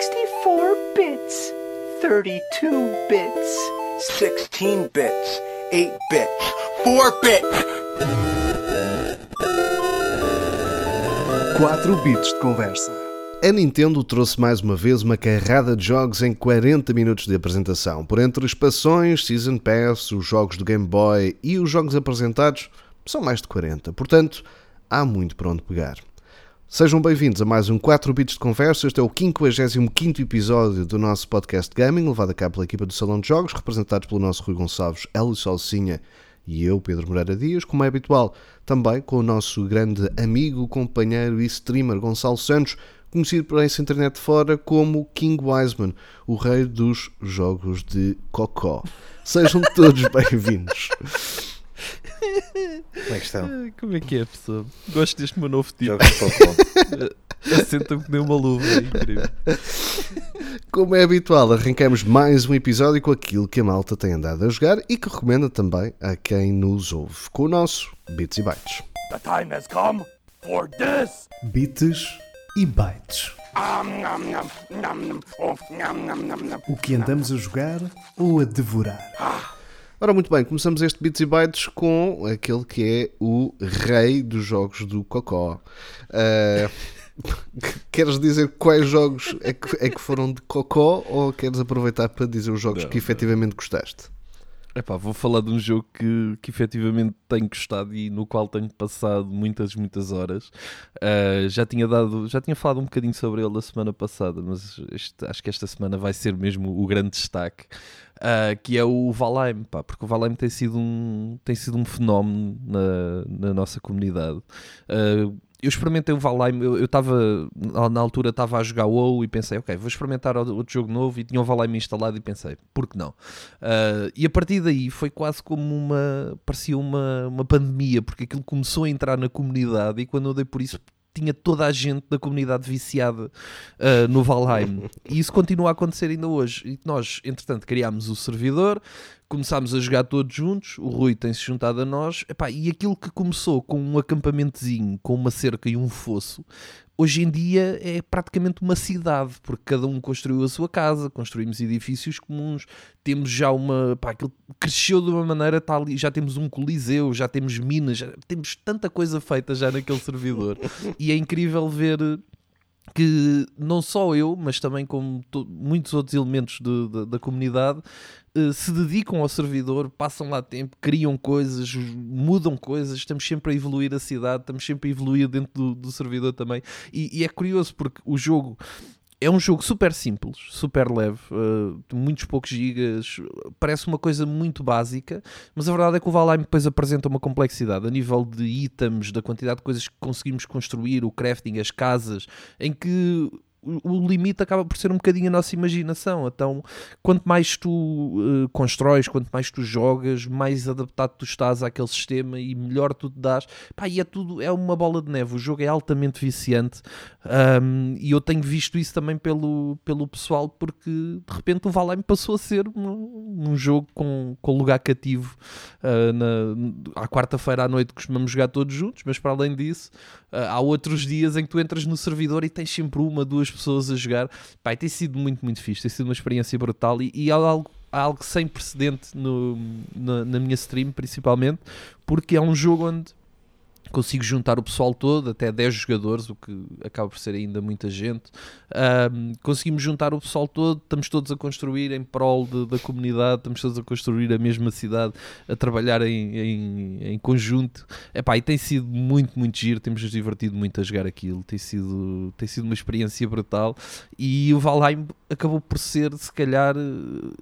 64 bits, 32 bits, 16 bits, 8 bits, 4 bits. 4 bits de conversa. A Nintendo trouxe mais uma vez uma carrada de jogos em 40 minutos de apresentação. Por entre expansões, Season Pass, os jogos do Game Boy e os jogos apresentados, são mais de 40. Portanto, há muito para onde pegar. Sejam bem-vindos a mais um 4 Bits de Conversa. Este é o 55 episódio do nosso podcast Gaming, levado a cabo pela equipa do Salão de Jogos, representados pelo nosso Rui Gonçalves, Hélio Salsinha e eu, Pedro Moreira Dias, como é habitual, também com o nosso grande amigo, companheiro e streamer Gonçalo Santos, conhecido por essa internet fora como King Wiseman, o rei dos jogos de cocó. Sejam todos bem-vindos. Como é que estão? Como é que é, pessoal? Gosto deste meu novo tipo. Jogos de Pokémon. Assenta-me que nem uma luva, é incrível. Como é habitual, arrancamos mais um episódio com aquilo que a malta tem andado a jogar e que recomenda também a quem nos ouve, com o nosso Bits e Bytes. The time has come for this. Bits e bytes. O que andamos a jogar ou a devorar? Ora, muito bem, começamos este Bits e Bytes com aquele que é o rei dos jogos do Cocó. Ah, queres dizer quais jogos é que, é que foram de Cocó ou queres aproveitar para dizer os jogos Não, que efetivamente gostaste? Epá, vou falar de um jogo que, que efetivamente tenho gostado e no qual tenho passado muitas, muitas horas. Ah, já tinha dado, já tinha falado um bocadinho sobre ele a semana passada, mas este- acho que esta semana vai ser mesmo o grande destaque. Ah, que é o Valheim, pá, porque o Valheim tem sido um, tem sido um fenómeno na, na nossa comunidade. Ah, eu experimentei o Valheim, eu estava na altura estava a jogar WoW e pensei, ok, vou experimentar outro jogo novo e tinha o Valheim instalado e pensei, por que não? Uh, e a partir daí foi quase como uma. parecia uma, uma pandemia, porque aquilo começou a entrar na comunidade e quando eu dei por isso. Tinha toda a gente da comunidade viciada uh, no Valheim e isso continua a acontecer ainda hoje. E nós, entretanto, criámos o servidor, começámos a jogar todos juntos. O Rui tem-se juntado a nós, Epá, e aquilo que começou com um acampamentozinho, com uma cerca e um fosso, hoje em dia é praticamente uma cidade, porque cada um construiu a sua casa, construímos edifícios comuns, temos já uma. Aquilo cresceu de uma maneira, tá ali, já temos um coliseu, já temos minas, já temos tanta coisa feita já naquele servidor. e é incrível ver que não só eu, mas também como to- muitos outros elementos de- de- da comunidade eh, se dedicam ao servidor, passam lá tempo, criam coisas, mudam coisas, estamos sempre a evoluir a cidade, estamos sempre a evoluir dentro do, do servidor também. E, e é curioso porque o jogo é um jogo super simples, super leve, de muitos poucos gigas, parece uma coisa muito básica, mas a verdade é que o Valheim depois apresenta uma complexidade a nível de itens, da quantidade de coisas que conseguimos construir, o crafting, as casas, em que o limite acaba por ser um bocadinho a nossa imaginação. Então, quanto mais tu eh, constróis, quanto mais tu jogas, mais adaptado tu estás àquele sistema e melhor tu te dás. Pá, e é tudo, é uma bola de neve. O jogo é altamente viciante um, e eu tenho visto isso também pelo, pelo pessoal porque de repente o Valheim passou a ser um, um jogo com, com lugar cativo. Uh, na, à quarta-feira à noite costumamos jogar todos juntos, mas para além disso, uh, há outros dias em que tu entras no servidor e tens sempre uma, duas pessoas a jogar. E tem sido muito, muito fixe, tem sido uma experiência brutal e, e algo, algo sem precedente no, na, na minha stream, principalmente, porque é um jogo onde consigo juntar o pessoal todo, até 10 jogadores, o que acaba por ser ainda muita gente. Ahm, conseguimos juntar o pessoal todo, estamos todos a construir em prol de- da comunidade, estamos todos a construir a mesma cidade, a trabalhar em, em, em conjunto. Epá, e tem sido muito, muito giro, temos nos divertido muito a jogar aquilo, tem sido, tem sido uma experiência brutal. E o Valheim acabou por ser, se calhar,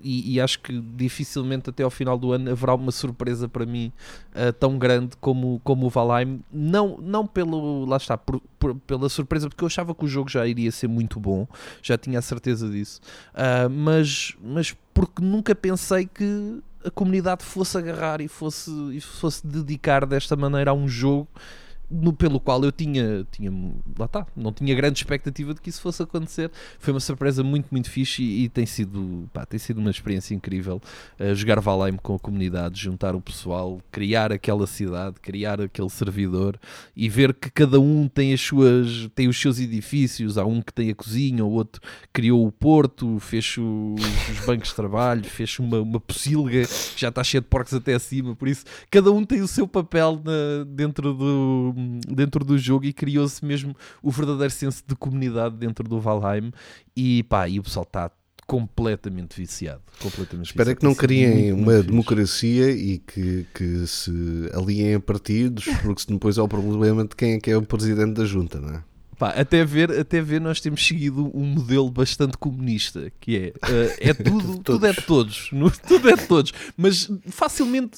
e, e acho que dificilmente até ao final do ano haverá uma surpresa para mim uh, tão grande como, como o Valheim. Não, não pelo, lá está, por- por- pela surpresa, porque eu achava que o jogo já iria ser muito bom, já tinha a certeza disso, Uh, mas, mas porque nunca pensei que a comunidade fosse agarrar e fosse, e fosse dedicar desta maneira a um jogo no, pelo qual eu tinha, tinha, lá está, não tinha grande expectativa de que isso fosse acontecer. Foi uma surpresa muito, muito fixe e, e tem, sido, pá, tem sido uma experiência incrível uh, jogar Valheim com a comunidade, juntar o pessoal, criar aquela cidade, criar aquele servidor e ver que cada um tem as suas, tem os seus edifícios. Há um que tem a cozinha, o outro criou o porto, fez os, os bancos de trabalho, fez uma, uma pocilga que já está cheia de porcos até acima. Por isso, cada um tem o seu papel na, dentro do dentro do jogo e criou-se mesmo o verdadeiro senso de comunidade dentro do Valheim e pá, e o pessoal está completamente viciado. Completamente Espero viciado. que não sido criem uma muito democracia e que, que se aliem a partidos, porque se depois há o problema de quem é que é o presidente da junta, não é? Pá, até ver, até ver, nós temos seguido um modelo bastante comunista, que é, eh, é tudo, tudo é de todos, no- tudo é de todos, mas facilmente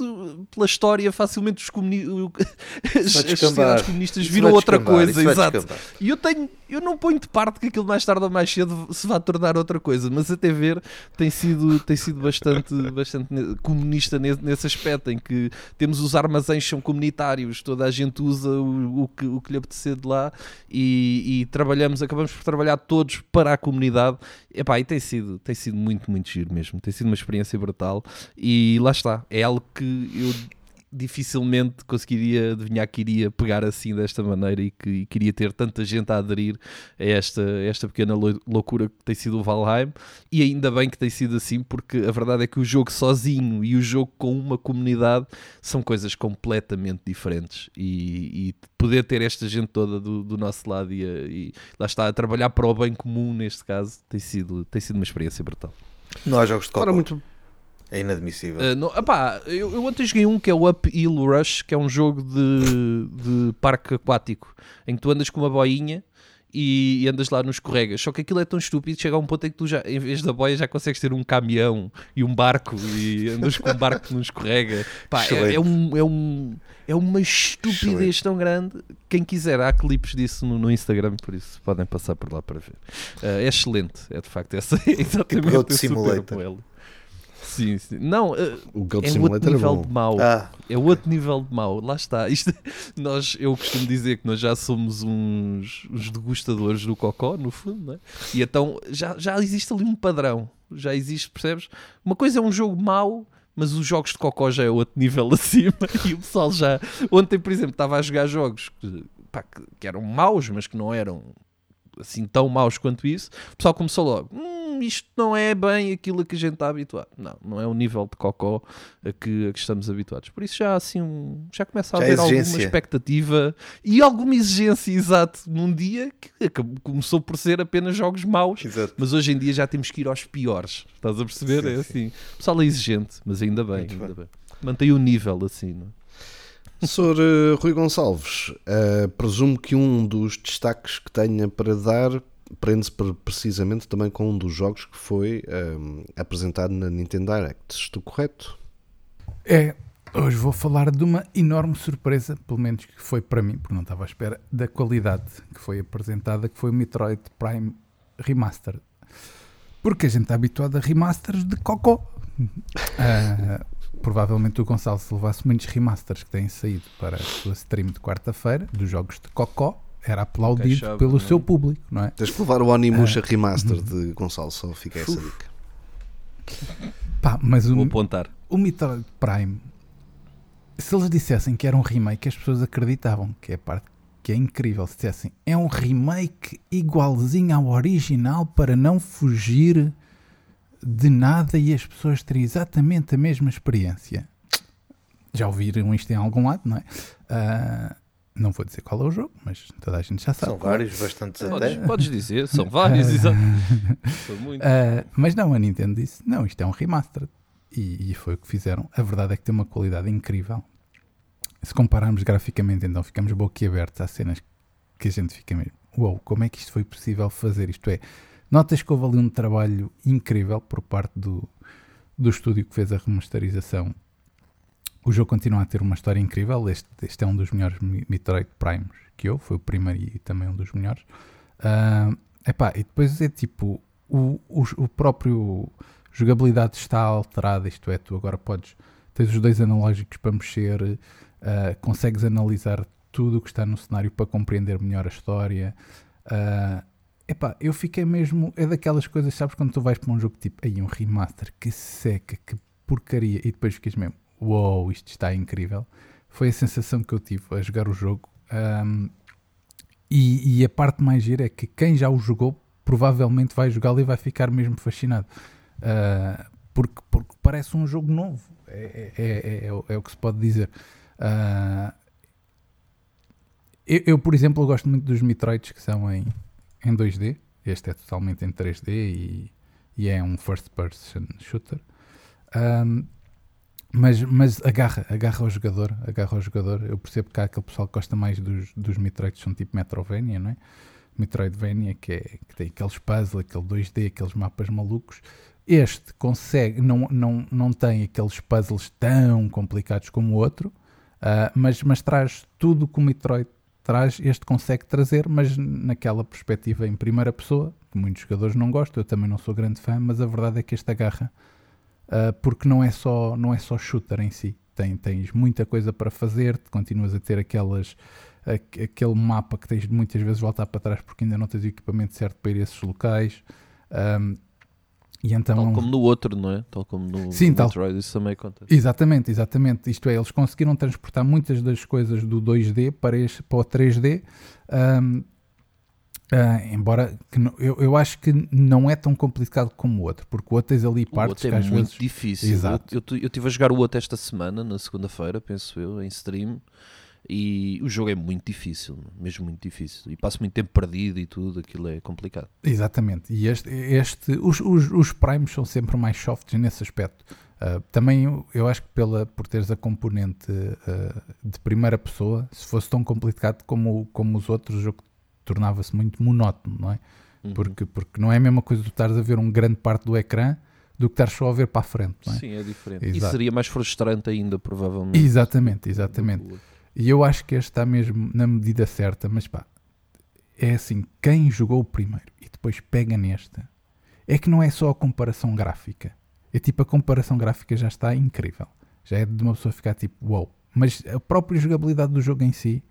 pela história, facilmente os comuni as, sociedades comunistas viram outra coisa, exato. E eu tenho, eu não ponho de parte que aquilo mais tarde ou mais cedo se vai tornar outra coisa, mas até ver tem sido, tem sido bastante, bastante comunista nesse, nesse aspecto, em que temos os armazéns são comunitários, toda a gente usa o, o que, o que lhe apetecer de lá e, e trabalhamos, acabamos por trabalhar todos para a comunidade. Epá, e tem sido, tem sido muito, muito giro mesmo, tem sido uma experiência brutal. E lá está, é algo que eu dificilmente conseguiria adivinhar que iria pegar assim desta maneira e que e queria ter tanta gente a aderir a esta, esta pequena lou- loucura que tem sido o Valheim e ainda bem que tem sido assim porque a verdade é que o jogo sozinho e o jogo com uma comunidade são coisas completamente diferentes e, e poder ter esta gente toda do, do nosso lado e, a- e lá está a trabalhar para o bem comum neste caso tem sido, tem sido uma experiência brutal. Não há jogos de copa. Ora, muito, É inadmissível. Uh, não, epá, eu, eu ontem joguei um que é o Up Hill Rush, que é um jogo de, de parque aquático, em que tu andas com uma boinha e, e andas lá nos escorregas. Só que aquilo é tão estúpido, chega a um ponto em que tu já, em vez da boia, já consegues ter um caminhão e um barco e andas com um barco que não escorrega. Pá, é, é um, é, um, é uma estupidez Excelente. tão grande. Quem quiser, há clipes disso no, no Instagram, por isso podem passar por lá para ver. Uh, é excelente, é de facto essa, é exatamente esse o Simulator. Sim, sim. Não, uh, o Goat é outro Simulator é nível bom. de mau. Ah, É outro nível de mau. Lá está. Isto, nós, eu costumo dizer que nós já somos uns, uns degustadores do cocó, no fundo, não é? E então já, já existe ali um padrão. Já existe, percebes? Uma coisa é um jogo mau, mas os jogos de cocó já é outro nível acima. E o pessoal já. Ontem, por exemplo, estava a jogar jogos que, pá, que, que eram maus, mas que não eram assim tão maus quanto isso. O pessoal começou logo. Hum, isto não é bem aquilo a que a gente está habituado. Não, não é o nível de cocó a que, a que estamos habituados. Por isso já há assim um, já começa a Já haver alguma exigência. expectativa e alguma exigência, exato, num dia que acabou- começou por ser apenas jogos maus. exato. Mas hoje em dia já temos que ir aos piores. Estás a perceber? Sim, é sim. assim. O pessoal é exigente, mas ainda bem, Muito ainda bem. bem. Mantém o nível assim, não é? Sr. eh, Rui Gonçalves, eh, presumo que um dos destaques que tenha para dar prende-se pre- precisamente também com um dos jogos que foi ehm, apresentado na Nintendo Direct. Estou correto? É, hoje vou falar de uma enorme surpresa, pelo menos que foi para mim, porque não estava à espera, da qualidade que foi apresentada, que foi o Metroid Prime Remastered. Porque a gente está habituado a remasters de cocó. Ah, provavelmente o Gonçalo, se levasse muitos remasters que têm saído para a sua stream de quarta-feira, dos jogos de cocó, era aplaudido Queixava, pelo não é? seu público, não é? Tens que levar o Onimusha Remaster de Gonçalo, só fica essa dica. Pá, mas o, Vou apontar. o Metroid Prime, se eles dissessem que era um remake, as pessoas acreditavam, que é a parte que é incrível. Se dissessem é um remake igualzinho ao original para não fugir de nada e as pessoas terem exatamente a mesma experiência. Já ouviram isto em algum lado, não é? Ah, não vou dizer qual é o jogo, mas toda a gente já sabe. São vários, bastantes Podes, até. podes dizer, são vários, exato. São muitos. Ah, mas não, a Nintendo disse: não, isto é um remaster. E, e foi o que fizeram. A verdade é que tem uma qualidade incrível. Se compararmos graficamente, então ficamos boquiabertos. Há cenas que a gente fica mesmo: uau, como é que isto foi possível fazer? Isto é, notas que houve ali um trabalho incrível por parte do, do estúdio que fez a remasterização. O jogo continua a ter uma história incrível. Este, este é um dos melhores Me- Metroid Primes que houve. Foi o primeiro e também um dos melhores. Ah, epá, e depois é tipo o, o, o próprio jogabilidade está alterada, isto é, tu agora podes tens os dois analógicos para mexer, ah, consegues analisar tudo o que está no cenário para compreender melhor a história. Ah, epá, eu fiquei mesmo. É daquelas coisas, sabes, quando tu vais para um jogo tipo, aí um remaster, que seca, que porcaria, e depois ficas mesmo, uou, isto está incrível. Foi a sensação que eu tive a jogar o jogo. Um, e, e, a parte mais gira é que quem já o jogou provavelmente vai jogá-lo e vai ficar mesmo fascinado. Uh, porque, porque, parece um jogo novo. É, é, é, é, o que se pode dizer. Uh, eu, eu, por exemplo, gosto muito dos Metroids que são em, em 2D. Este é totalmente em 3D e, e é um first person shooter. Um, mas, mas agarra, agarra o jogador, agarra o jogador. Eu percebo que há aquele pessoal que gosta mais dos, dos Metroids, são tipo Metrovania, não é? Metroidvania, que, é, que tem aqueles puzzles, aquele 2D, aqueles mapas malucos. Este consegue, não, não, não tem aqueles puzzles tão complicados como o outro, uh, mas, mas traz tudo que o Metroid traz, este consegue trazer, mas naquela perspectiva em primeira pessoa, que muitos jogadores não gostam, eu também não sou grande fã, mas a verdade é que este agarra uh, porque não é só não é só shooter em si. Tem, tens muita coisa para fazer, continuas a ter aquelas aquele mapa que tens de muitas vezes voltar para trás porque ainda não tens o equipamento certo para ir a esses locais. Um, e então, tal como no outro, não é? Tal como no, sim, no tal, Metroid, isso também acontece. Exatamente, exatamente. Isto é, eles conseguiram transportar muitas das coisas do 2D para, este, para o 3D. Um, Uh, embora não, eu, eu acho que não é tão complicado como o outro, porque o outro tens ali partes o outro é muito vezes... difícil. Exato. Eu, eu, eu estive a jogar o outro esta semana, na segunda-feira, penso eu, em stream, e o jogo é muito difícil, mesmo muito difícil. E passo muito tempo perdido e tudo, aquilo é complicado. Exatamente. E este, este os, os, os primes são sempre mais softs nesse aspecto. Uh, também eu acho que pela, por teres a componente uh, de primeira pessoa, se fosse tão complicado como, como os outros, o jogo tornava-se muito monótono, não é? Uhum. Porque, porque não é a mesma coisa tu estares a ver um grande parte do ecrã do que estar só a ver para a frente, não é? Sim, é diferente. Exato. E seria mais frustrante ainda, provavelmente. Exatamente, exatamente. E eu acho que este está mesmo na medida certa, mas pá, é assim, quem jogou o primeiro e depois pega nesta, é que não é só a comparação gráfica. É tipo, a comparação gráfica já está incrível. Já é de uma pessoa ficar tipo, wow. Mas a própria jogabilidade do jogo em si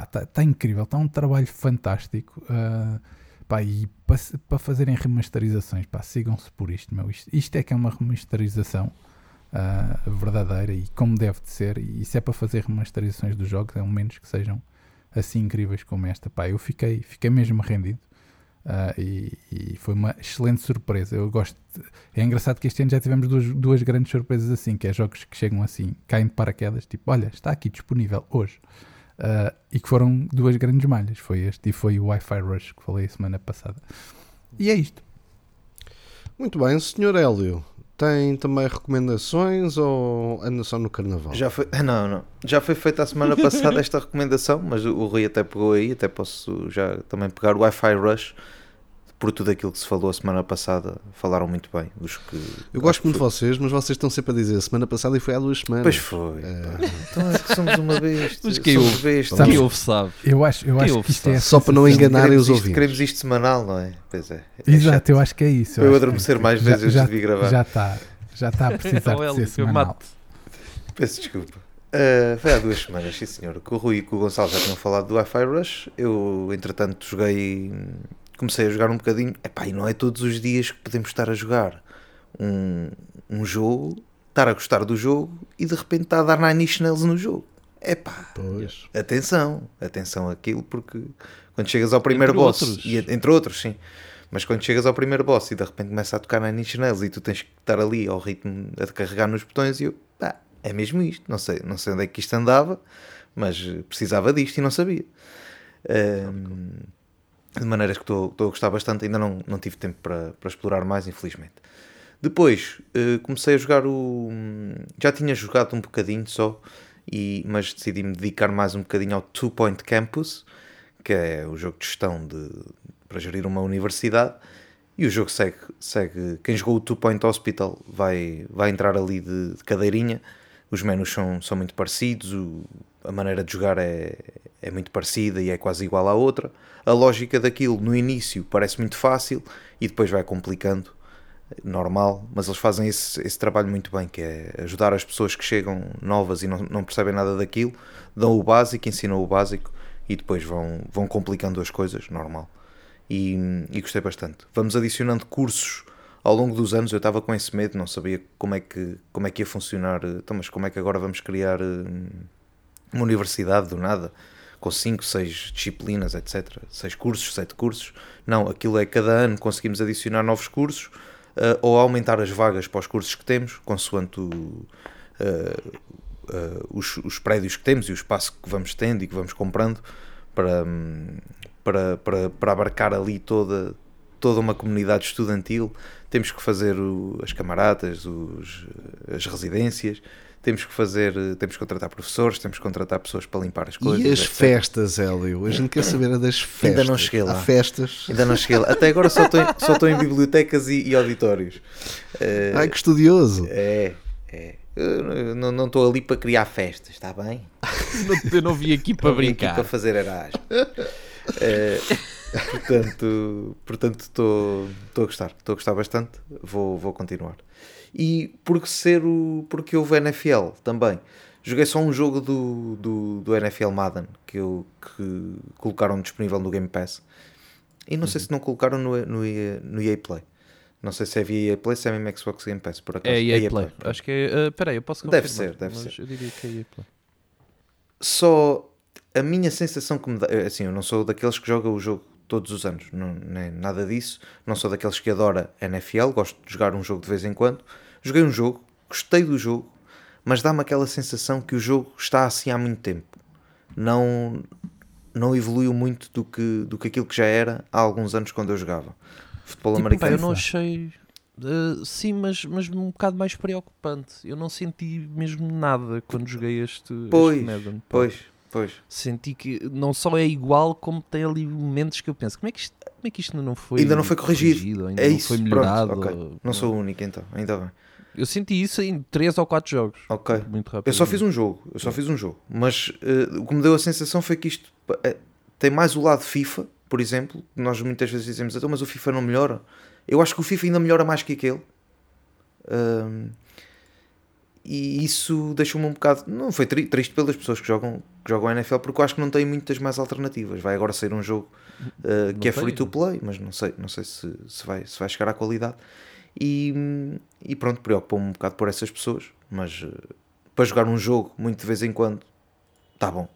está tá incrível, está um trabalho fantástico. Uh, pá, e para pa fazerem remasterizações, pá, sigam-se por isto, meu. Isto, isto, é que é uma remasterização uh, verdadeira e como deve de ser. E se é para fazer remasterizações dos jogos, um menos que sejam assim incríveis como esta. Pá, eu fiquei, fiquei mesmo rendido. Uh, e, e, foi uma excelente surpresa. Eu gosto. De... É engraçado que este ano já tivemos duas, duas grandes surpresas assim, que é jogos que chegam assim, caem de paraquedas, tipo, olha, está aqui disponível hoje. Uh, e que foram duas grandes malhas. Foi este e foi o Wi-Fi Rush que falei a semana passada. E é isto. Muito bem, Sr. Hélio. Tem também recomendações ou anda só no carnaval? Já foi, não, não. Já foi feita a semana passada esta recomendação, mas o Rui até pegou aí, até posso já também pegar o Wi-Fi Rush por tudo aquilo que se falou a semana passada, falaram muito bem. Os que, eu gosto muito de vocês, mas vocês estão sempre a dizer a semana passada e foi há duas semanas. Pois foi. É... Então é que somos uma vez. Mas quem ouve, quem ouve sabe. Eu acho, eu acho que isto é Só para não enganarem os ouvintes. Queremos isto semanal, não é? Pois é. é Exato, chato. eu acho que é isso. Eu, eu adormecer mais já, vezes já, antes de gravar. Já está. Já está a precisar de ser semanal. Peço desculpa. Uh, foi há duas semanas, sim senhor, que o Rui e que o Gonçalo já tinham falado do Wi-Fi Rush. Eu, entretanto, joguei comecei a jogar um bocadinho. Epá, e não é todos os dias que podemos estar a jogar um, um jogo, estar a gostar do jogo e de repente está a dar Nine Nails no jogo. Epá, pois. atenção, atenção àquilo, porque quando chegas ao primeiro entre boss, outros. E, entre outros, sim, mas quando chegas ao primeiro boss e de repente começa a tocar Nine Nails e tu tens que estar ali ao ritmo a carregar nos botões e eu, pá, é mesmo isto, não sei, não sei onde é que isto andava, mas precisava disto e não sabia. Um, de maneiras que estou, estou a gostar bastante. Ainda não, não tive tempo para, para explorar mais, infelizmente. Depois uh, comecei a jogar o. Já tinha jogado um bocadinho só, e, mas decidi me dedicar mais um bocadinho ao Two Point Campus, que é o jogo de gestão de, para gerir uma universidade. E o jogo segue, segue. Quem jogou o Two Point Hospital vai, vai entrar ali de, de cadeirinha. Os menus são, são muito parecidos, o, a maneira de jogar é, é muito parecida e é quase igual à outra. A lógica daquilo no início parece muito fácil e depois vai complicando normal, mas eles fazem esse, esse trabalho muito bem, que é ajudar as pessoas que chegam novas e não, não percebem nada daquilo, dão o básico, ensinam o básico e depois vão, vão complicando as coisas, normal. E, e gostei bastante. Vamos adicionando cursos ao longo dos anos, eu estava com esse medo, não sabia como é que, como é que ia funcionar, então, mas como é que agora vamos criar hum, uma universidade do nada? Com 5, 6 disciplinas, etc. 6 cursos, 7 cursos. Não, aquilo é cada ano conseguimos adicionar novos cursos uh, ou aumentar as vagas para os cursos que temos, consoante o, uh, uh, os, os, prédios que temos e o espaço que vamos tendo e que vamos comprando para, para, para, para abarcar ali toda, toda uma comunidade estudantil. Temos que fazer o, as camaradas, os, as residências, temos que fazer, temos que contratar professores, temos que contratar pessoas para limpar as coisas. E as etc. festas, Hélio? A gente quer saber das festas. Ainda não cheguei lá. Há festas. Ainda não cheguei lá. Até agora só estou em, só estou em bibliotecas e, e auditórios. Uh, Ai, que estudioso. É, é. Eu não, não estou ali para criar festas, está bem? eu não vim aqui para brincar. Aqui para fazer Erasmus. uh, portanto, portanto estou, estou a gostar. Estou a gostar bastante. Vou, vou continuar e porque ser o. porque houve NFL também. Joguei só um jogo do, do, do NFL Madden que, eu, que colocaram disponível no Game Pass. E não uhum. sei se não colocaram no, no, no EA Play. Não sei se é via EA Play, se é mesmo Xbox Game Pass, por acaso. É EA, EA Play. Play. Acho que é. Uh, peraí, eu posso confirmar. Deve ser, deve ser. Eu diria que é EA Play. Só a minha sensação que me dá. Assim, eu não sou daqueles que jogam o jogo todos os anos, não, nem nada disso. Não sou daqueles que adora NFL, gosto de jogar um jogo de vez em quando. Joguei um jogo, gostei do jogo, mas dá-me aquela sensação que o jogo está assim há muito tempo. Não, não evoluiu muito do que, do que aquilo que já era há alguns anos quando eu jogava. Futebol tipo, americano. Pá, eu não achei. Uh, sim, mas, mas um bocado mais preocupante. Eu não senti mesmo nada quando joguei este, pois, este Madden. Pois, Pois. Senti que não só é igual, como tem ali momentos que eu penso: como é que isto, como é que isto não foi Ainda não foi corrigido. corrigido ainda é não isso. foi melhorado. Pronto, okay. Não sou o único então, ainda bem. Eu senti isso em 3 ou 4 jogos. Ok. Muito rápido. Eu só fiz um jogo. Eu só fiz um jogo. Mas uh, o que me deu a sensação foi que isto uh, tem mais o lado FIFA, por exemplo. Nós muitas vezes dizemos, então, mas o FIFA não melhora. Eu acho que o FIFA ainda melhora mais que aquele. Uh, e isso deixou-me um bocado. Não foi tri triste pelas pessoas que jogam, que jogam a NFL, porque eu acho que não tem muitas mais alternativas. Vai agora sair um jogo uh, que é free to play, mas não sei, não sei se, se, vai, se vai chegar à qualidade. E, e pronto, preocupa-me um bocado por essas pessoas, mas uh, para jogar um jogo muito de vez em quando, está bom,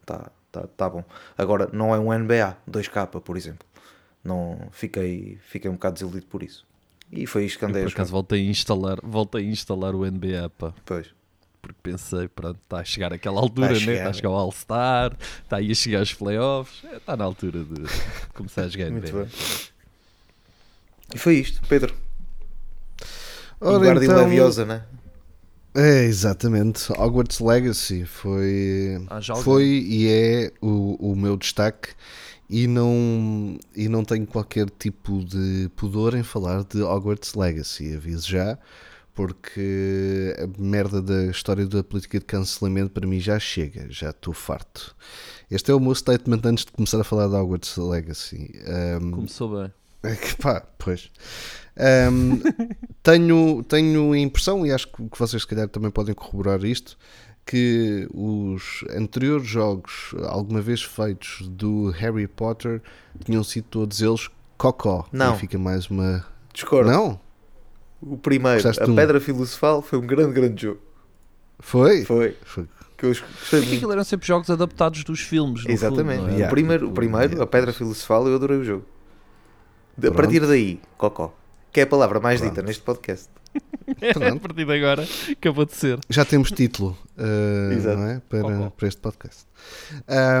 está tá, tá bom. Agora, não é um NBA 2K, por exemplo. Não, fiquei, fiquei um bocado desiludido por isso. E foi isto que andei eu, por acaso voltei a instalar, voltei a instalar o NBA, pá. Pois. Porque pensei, pronto, está a chegar aquela altura, né? Está a chegar o All-Star, está aí a chegar os playoffs, é, está na altura de começar a jogar Muito NBA. Bem. E foi isto, Pedro. Ora, Guarda então... Leviosa, né? É, exatamente. Hogwarts Legacy foi, ah, foi e é o, o meu destaque e não, e não tenho qualquer tipo de pudor em falar de Hogwarts Legacy, aviso já, porque a merda da história da política de cancelamento para mim já chega, já estou farto. Este é o meu statement antes de começar a falar de Hogwarts Legacy. Um, Começou bem. É que pá, pois. Um, tenho, tenho a impressão, e acho que vocês se calhar também podem corroborar isto, que os anteriores jogos, alguma vez feitos do Harry Potter, tinham sido todos eles cocó. Não. E fica mais uma. Discordo. Não? O primeiro, Gostaste a um? Pedra Filosofal, foi um grande, grande jogo. Foi? Foi. foi. Que eu aquilo eram sempre jogos adaptados dos filmes. Exatamente. Fundo, é? yeah. o primeiro, o primeiro yeah. a Pedra Filosofal, eu adorei o jogo. A partir daí, cocó. Que é a palavra mais Pronto. dita neste podcast. a partir de agora acabou de ser. Já temos título uh, não é? para, para este podcast.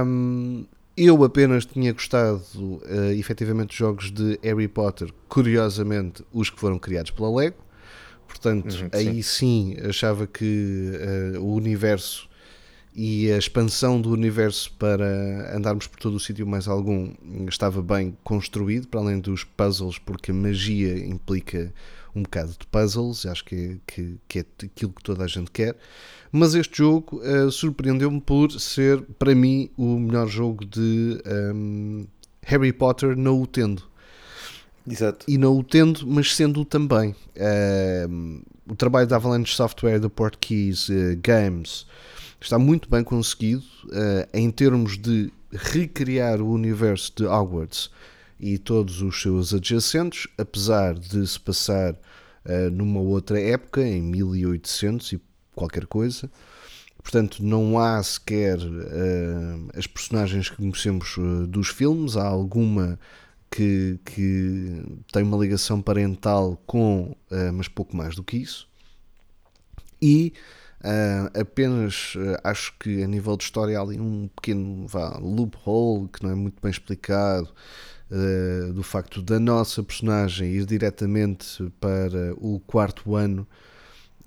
Um, eu apenas tinha gostado uh, efetivamente dos jogos de Harry Potter, curiosamente, os que foram criados pela Lego. Portanto, uhum, aí sim. sim achava que uh, o universo e a expansão do universo para andarmos por todo o sítio mais algum estava bem construído, para além dos puzzles, porque a magia implica um bocado de puzzles, acho que é, que, que é aquilo que toda a gente quer. Mas este jogo uh, surpreendeu-me por ser, para mim, o melhor jogo de um, Harry Potter não o tendo. Exato. e não o tendo, mas sendo-o também. Uh, o trabalho da Avalanche Software da Portkeys uh, Games está muito bem conseguido uh, em termos de recriar o universo de Hogwarts e todos os seus adjacentes, apesar de se passar uh, numa outra época, em 1800 e qualquer coisa. Portanto, não há sequer uh, as personagens que conhecemos dos filmes, há alguma que, que, tem uma ligação parental com, mas pouco mais do que isso. E apenas acho que a nível de história há ali um pequeno vá, loophole que não é muito bem explicado uh, do facto da nossa personagem ir diretamente para o quarto ano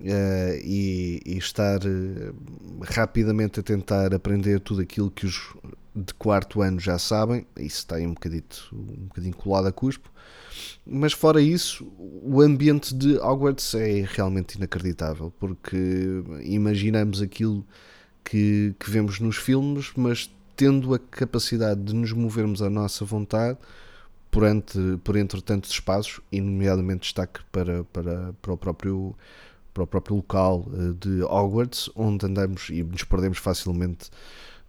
uh, e, e, estar uh, rapidamente a tentar aprender tudo aquilo que os de quarto ano já sabem, isso está aí um bocadito, um bocadinho colado a cuspo, mas fora isso, o ambiente de Hogwarts é realmente inacreditável, porque imaginamos aquilo que, que vemos nos filmes, mas tendo a capacidade de nos movermos à nossa vontade por entre, por entre tantos espaços, e nomeadamente destaque para, para, para, o próprio, para o próprio local eh, de Hogwarts, onde andamos e nos perdemos facilmente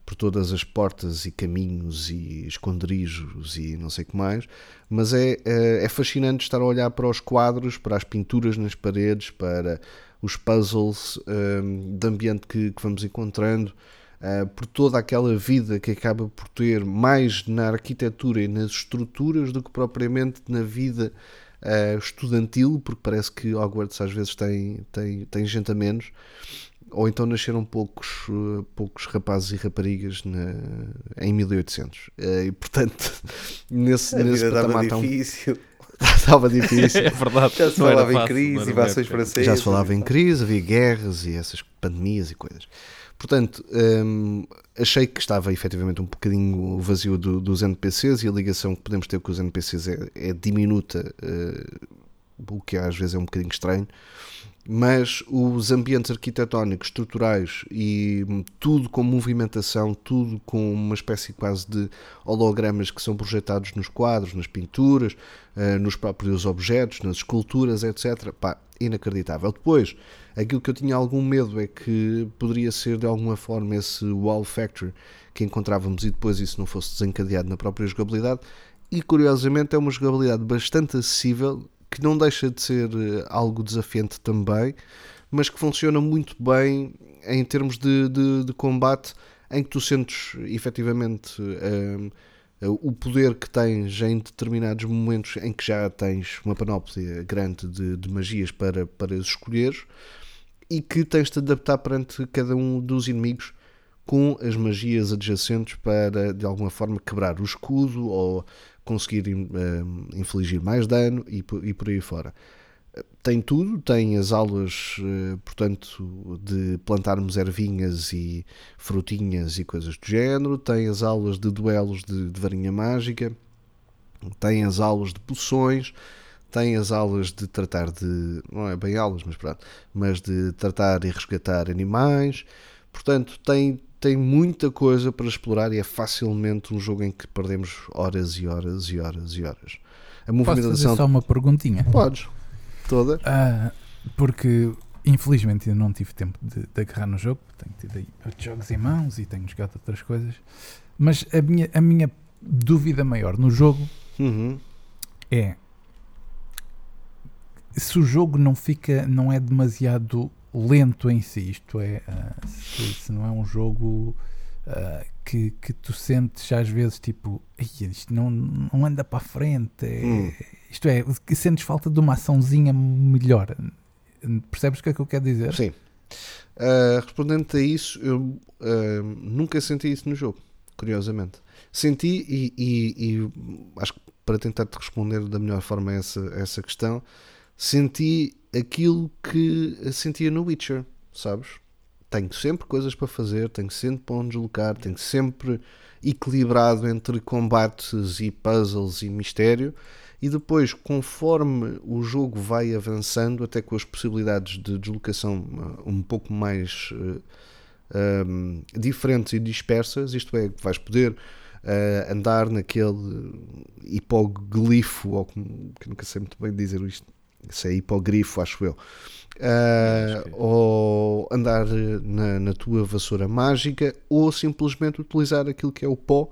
por todas as portas e caminhos e esconderijos e não sei o que mais, mas é, é, é fascinante estar a olhar para os quadros, para as pinturas nas paredes, para os puzzles um, eh, de ambiente que, que vamos encontrando, Uh, por toda aquela vida que acaba por ter mais na arquitetura e nas estruturas do que propriamente na vida uh, estudantil, porque parece que Hogwarts às vezes tem, tem, tem gente a menos, ou então nasceram poucos, uh, poucos rapazes e raparigas na, em 1800. e portanto, nesse, a nesse vida patamar tão difícil. estava difícil. é verdade. Já se falava em crise, invasões francesas. Já se falava em crise, havia guerras e essas pandemias e coisas. Portanto, hum, achei que estava efetivamente um bocadinho vazio do, dos NPCs e a ligação que podemos ter com os NPCs é, é diminuta, uh, o que às vezes é um bocadinho estranho. Mas os ambientes arquitetónicos, estruturais e tudo com movimentação, tudo com uma espécie quase de hologramas que são projetados nos quadros, nas pinturas, uh, nos próprios objetos, nas esculturas, etc. Pá, inacreditável. Depois, Aquilo que eu tinha algum medo é que poderia ser de alguma forma esse wall factor que encontrávamos e depois isso não fosse desencadeado na própria jogabilidade. E curiosamente é uma jogabilidade bastante acessível, que não deixa de ser eh, algo desafiante também, mas que funciona muito bem em termos de, de, de combate, em que tu sentes efetivamente. Um, eh, o poder que tens em determinados momentos em que já tens uma panóplia grande de, de magias para, para escolheres, e que tens de adaptar perante cada um dos inimigos com as magias adjacentes para de alguma forma quebrar o escudo ou conseguir uh, infligir mais dano e, e, por aí fora. Tem tudo, tem as aulas, uh, portanto, de plantarmos ervinhas e frutinhas e coisas do género, tem as aulas de duelos de, de varinha mágica, tem as aulas de poções, tem as aulas de tratar de, não é bem aulas, mas pronto, mas de tratar e resgatar animais. Portanto, tem, tem muita coisa para explorar e é facilmente um jogo em que perdemos horas e horas e horas e horas. A movimentação. Posso fazer só uma perguntinha? Podes. Toda. Ah, porque infelizmente ainda não tive tempo de, de agarrar no jogo. Tenho tido aí jogos em mãos e tenho jogado outras coisas. Mas a minha, a minha dúvida maior no jogo uhum. é se o jogo não fica, não é demasiado lento em si, isto é, uh, se, se, não é um jogo uh, que, que tu sentes às vezes tipo, isto não, não anda para a frente, é, hum. isto é, que sentes falta de uma açãozinha melhor. Percebes o que é que eu quero dizer? Sim. Uh, respondendo a isso, eu nunca senti isso no jogo, curiosamente. Senti e, e, e acho que para tentar te responder da melhor forma essa, a essa questão, senti aquilo que sentia no Witcher, sabes? Tenho sempre coisas para fazer, tenho sempre para onde deslocar, tenho sempre equilibrado entre combates e puzzles e mistério. E depois, conforme o jogo vai avançando, até com as possibilidades de deslocação uh, um pouco mais uh, um, diferentes e dispersas, isto é, vais poder uh, andar naquele hipoglifo, ou que nunca sei muito bem dizer isto, se é hipogrifo, acho eu. Uh, ou andar na, na, tua vassoura mágica, ou simplesmente utilizar aquilo que é o pó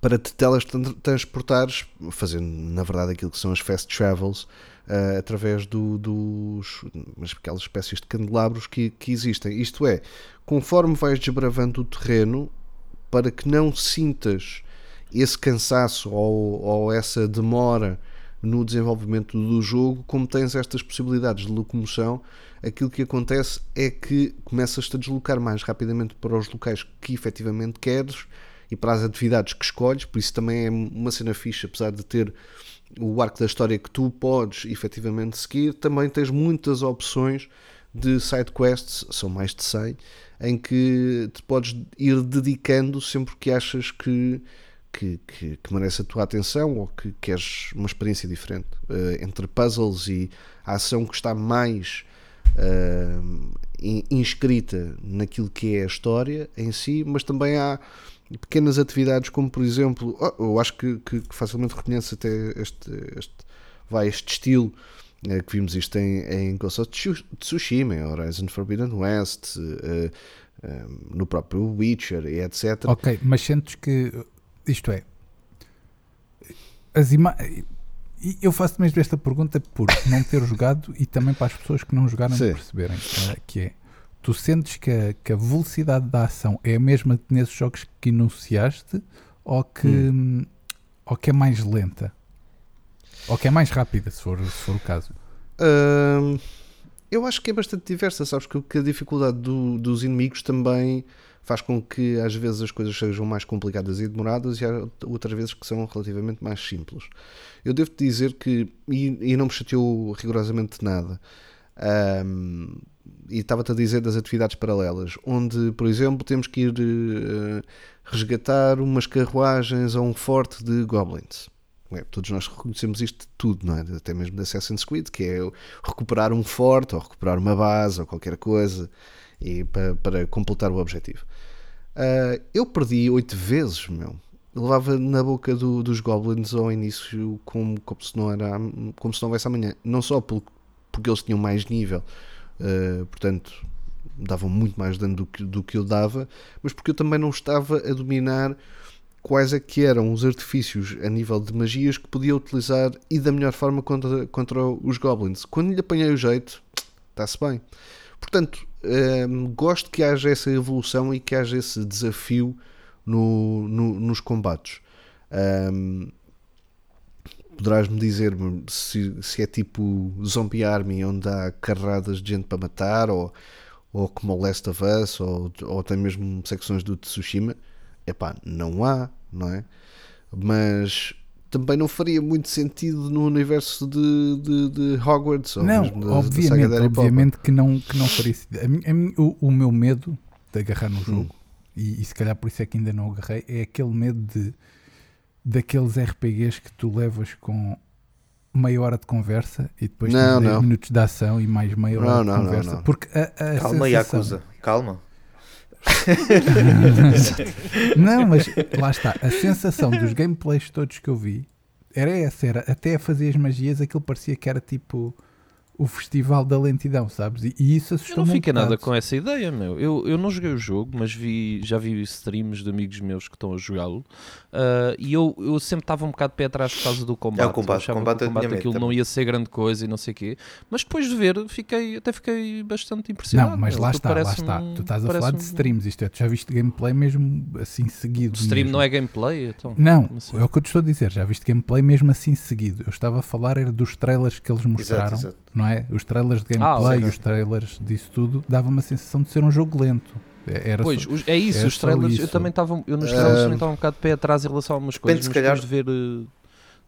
para te teletransportares, fazendo na verdade aquilo que são as fast travels, uh, através do, dos aquelas espécies de candelabros que, que existem. Isto é, conforme vais desbravando o terreno, para que não sintas esse cansaço ou, ou essa demora no desenvolvimento do jogo, como tens estas possibilidades de locomoção, aquilo que acontece é que começas-te a deslocar mais rapidamente para os locais que efetivamente queres e para as atividades que escolhes, por isso também é uma cena fixa, apesar de ter o arco da história que tu podes efetivamente seguir, também tens muitas opções de side quests, são mais de 100, em que te podes ir dedicando sempre que achas que, que, que, que merece a tua atenção ou que queres uma experiência diferente. Uh, entre puzzles e a ação que está mais uh, inscrita naquilo que é a história em si, mas também há pequenas atividades como por exemplo, oh, eu acho que, que, facilmente reconhece até este, este, vai, este estilo eh, que vimos isto em, em Ghost of Tsushima, em Horizon Forbidden West, uh, no próprio Witcher e etc. Ok, mas sentes que isto é as imagens eu faço mesmo esta pergunta por não ter jogado e também para as pessoas que não jogaram perceberem que é tu sentes que a, que a, velocidade da ação é a mesma nesses jogos que enunciaste ou que, hum. ou que é mais lenta? Ou que é mais rápida, se for, se for o caso? Hum, eu acho que é bastante diversa, sabes? Que a dificuldade do, dos inimigos também faz com que às vezes as coisas sejam mais complicadas e demoradas e há outras vezes que são relativamente mais simples. Eu devo dizer que, e, e não me chateou rigorosamente nada, um, e estava-te a dizer das atividades paralelas, onde, por exemplo, temos que ir uh, resgatar umas carruagens a um forte de goblins. É, todos nós reconhecemos isto de tudo, não é? até mesmo da Assassin's Creed, que é recuperar um forte ou recuperar uma base ou qualquer coisa e para, para completar o objetivo. Uh, eu perdi oito vezes, meu. Eu levava na boca do, dos goblins ao início como, como, se não era, como se não houvesse amanhã. Não só porque, porque eles tinham mais nível, uh, portanto davam muito mais dano do que, do que eu dava, mas porque eu também não estava a dominar quais é que eram os artifícios a nível de magias que podia utilizar e da melhor forma contra, contra os goblins. Quando lhe apanhei o jeito, está-se bem. Portanto, um, ehm, gosto que haja essa evolução e que haja esse desafio no, no, nos combates. Um, ehm, Poderás-me dizer se, se é tipo Zombie Army, onde há carradas de gente para matar, ou, ou como o Last of Us, ou, ou até mesmo secções do Tsushima Epá, não há, não é? Mas também não faria muito sentido no universo de, de, de Hogwarts ou não, da, obviamente, da obviamente que não, que não faria sentido. A mim, a mim, o, o, meu medo de agarrar no jogo, hum. e, e, se calhar por isso é que ainda não agarrei, é aquele medo de daqueles RPGs que tu levas com meia hora de conversa e depois não, 10 minutos de ação e mais meia hora não, de conversa. Porque a, a Calma, sensação... Yakuza, calma. não, mas lá está. A sensação dos gameplays todos que eu vi era essa: era até a fazer as magias, aquilo parecia que era tipo o festival da lentidão, sabes? E, e isso assustou-me. Eu não fiquei um nada com essa ideia, meu. Eu, eu não joguei o jogo, mas vi, já vi streams de amigos meus que estão a jogá-lo uh, e eu, eu sempre estava um bocado de pé atrás por causa do combate. É o combate, eu combate, que o combate aquilo não ia ser grande coisa e não sei o quê. Mas depois de ver, fiquei, até fiquei bastante impressionado. Não, mas lá está, lá está. Tu estás a falar de streams, isto é, tu já viste gameplay mesmo assim seguido. O stream mesmo. não é gameplay? Então, não, assim? é o que eu te estou a dizer, já viste gameplay mesmo assim seguido. Eu estava a falar era dos trailers que eles mostraram. Exato, exato não é? Os trailers de gameplay, ah, os trailers disso tudo, dava uma sensação de ser um jogo lento. É, era pois, só, é isso, os trailers, isso. eu também estava, eu nos trailers também estava um bocado de pé atrás em relação a algumas coisas, mas calhar... depois de ver, de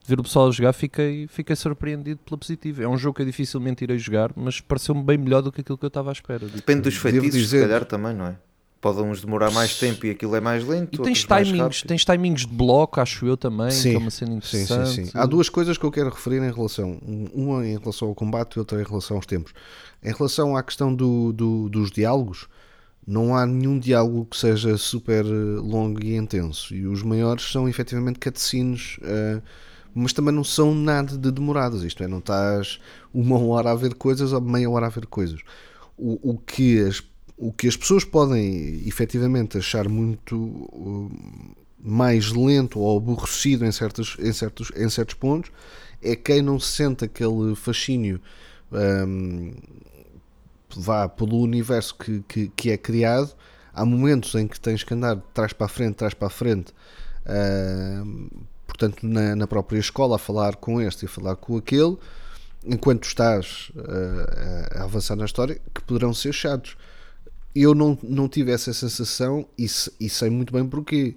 ver o pessoal a jogar, fiquei, fiquei surpreendido pela positiva. É um jogo que eu dificilmente irei jogar, mas pareceu-me bem melhor do que aquilo que eu estava à espera. Depende dos feitiços, dizer... se calhar também, não é? Podem uns demorar mais tempo e aquilo é mais lento. E tens timings, tens timings de bloco, acho eu também, sim, que é uma cena interessante. Sim, sim, sim. Há duas coisas que eu quero referir em relação. Uma em relação ao combate e outra em relação aos tempos. Em relação à questão do, do, dos diálogos, não há nenhum diálogo que seja super eh, longo e intenso. E os maiores são efetivamente cutscenes, uh, mas também não são nada de demoradas. Isto é, não estás uma hora a ver coisas ou meia hora a ver coisas. O, o, que, as, o que as pessoas podem efetivamente achar muito uh, mais lento ou aborrecido em, certos, em, certos, em certos pontos é quem não sente aquele fascínio. Um, vá pelo universo que, que, que, é criado, há momentos em que tens que andar de trás para a frente, trás para a frente, uh, portanto, na, na, própria escola, a falar com este e a falar com aquele, enquanto estás uh, a avançar na história, que poderão ser chatos. Eu não, não tive essa sensação e, e sei muito bem porquê.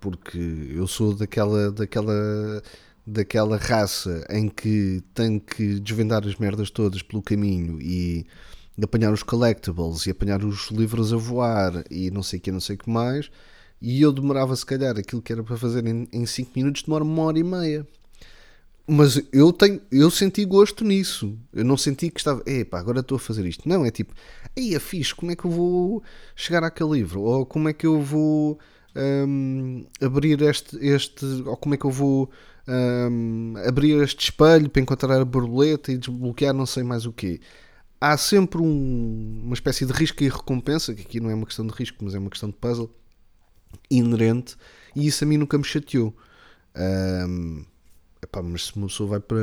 Porque eu sou daquela, daquela, daquela raça em que tenho que desvendar as merdas todas pelo caminho e apanhar os collectibles e apanhar os livros a voar e não sei o que, não sei o que mais. E eu demorava, se calhar, aquilo que era para fazer em 5 minutos, demora uma hora e meia. Mas eu tenho, eu senti gosto nisso. Eu não senti que estava, epá, agora estou a fazer isto. Não, é tipo, ei, é fixe, como é que eu vou chegar àquele livro? Ou como é que eu vou um, abrir este, este, ou como é que eu vou um, abrir este espelho para encontrar a borboleta e desbloquear não sei mais o quê há sempre um, uma espécie de risco e recompensa, que aqui não é uma questão de risco, mas é uma questão de puzzle inerente, e isso a mim nunca me chateou. Um, epá, mas se uma pessoa vai para,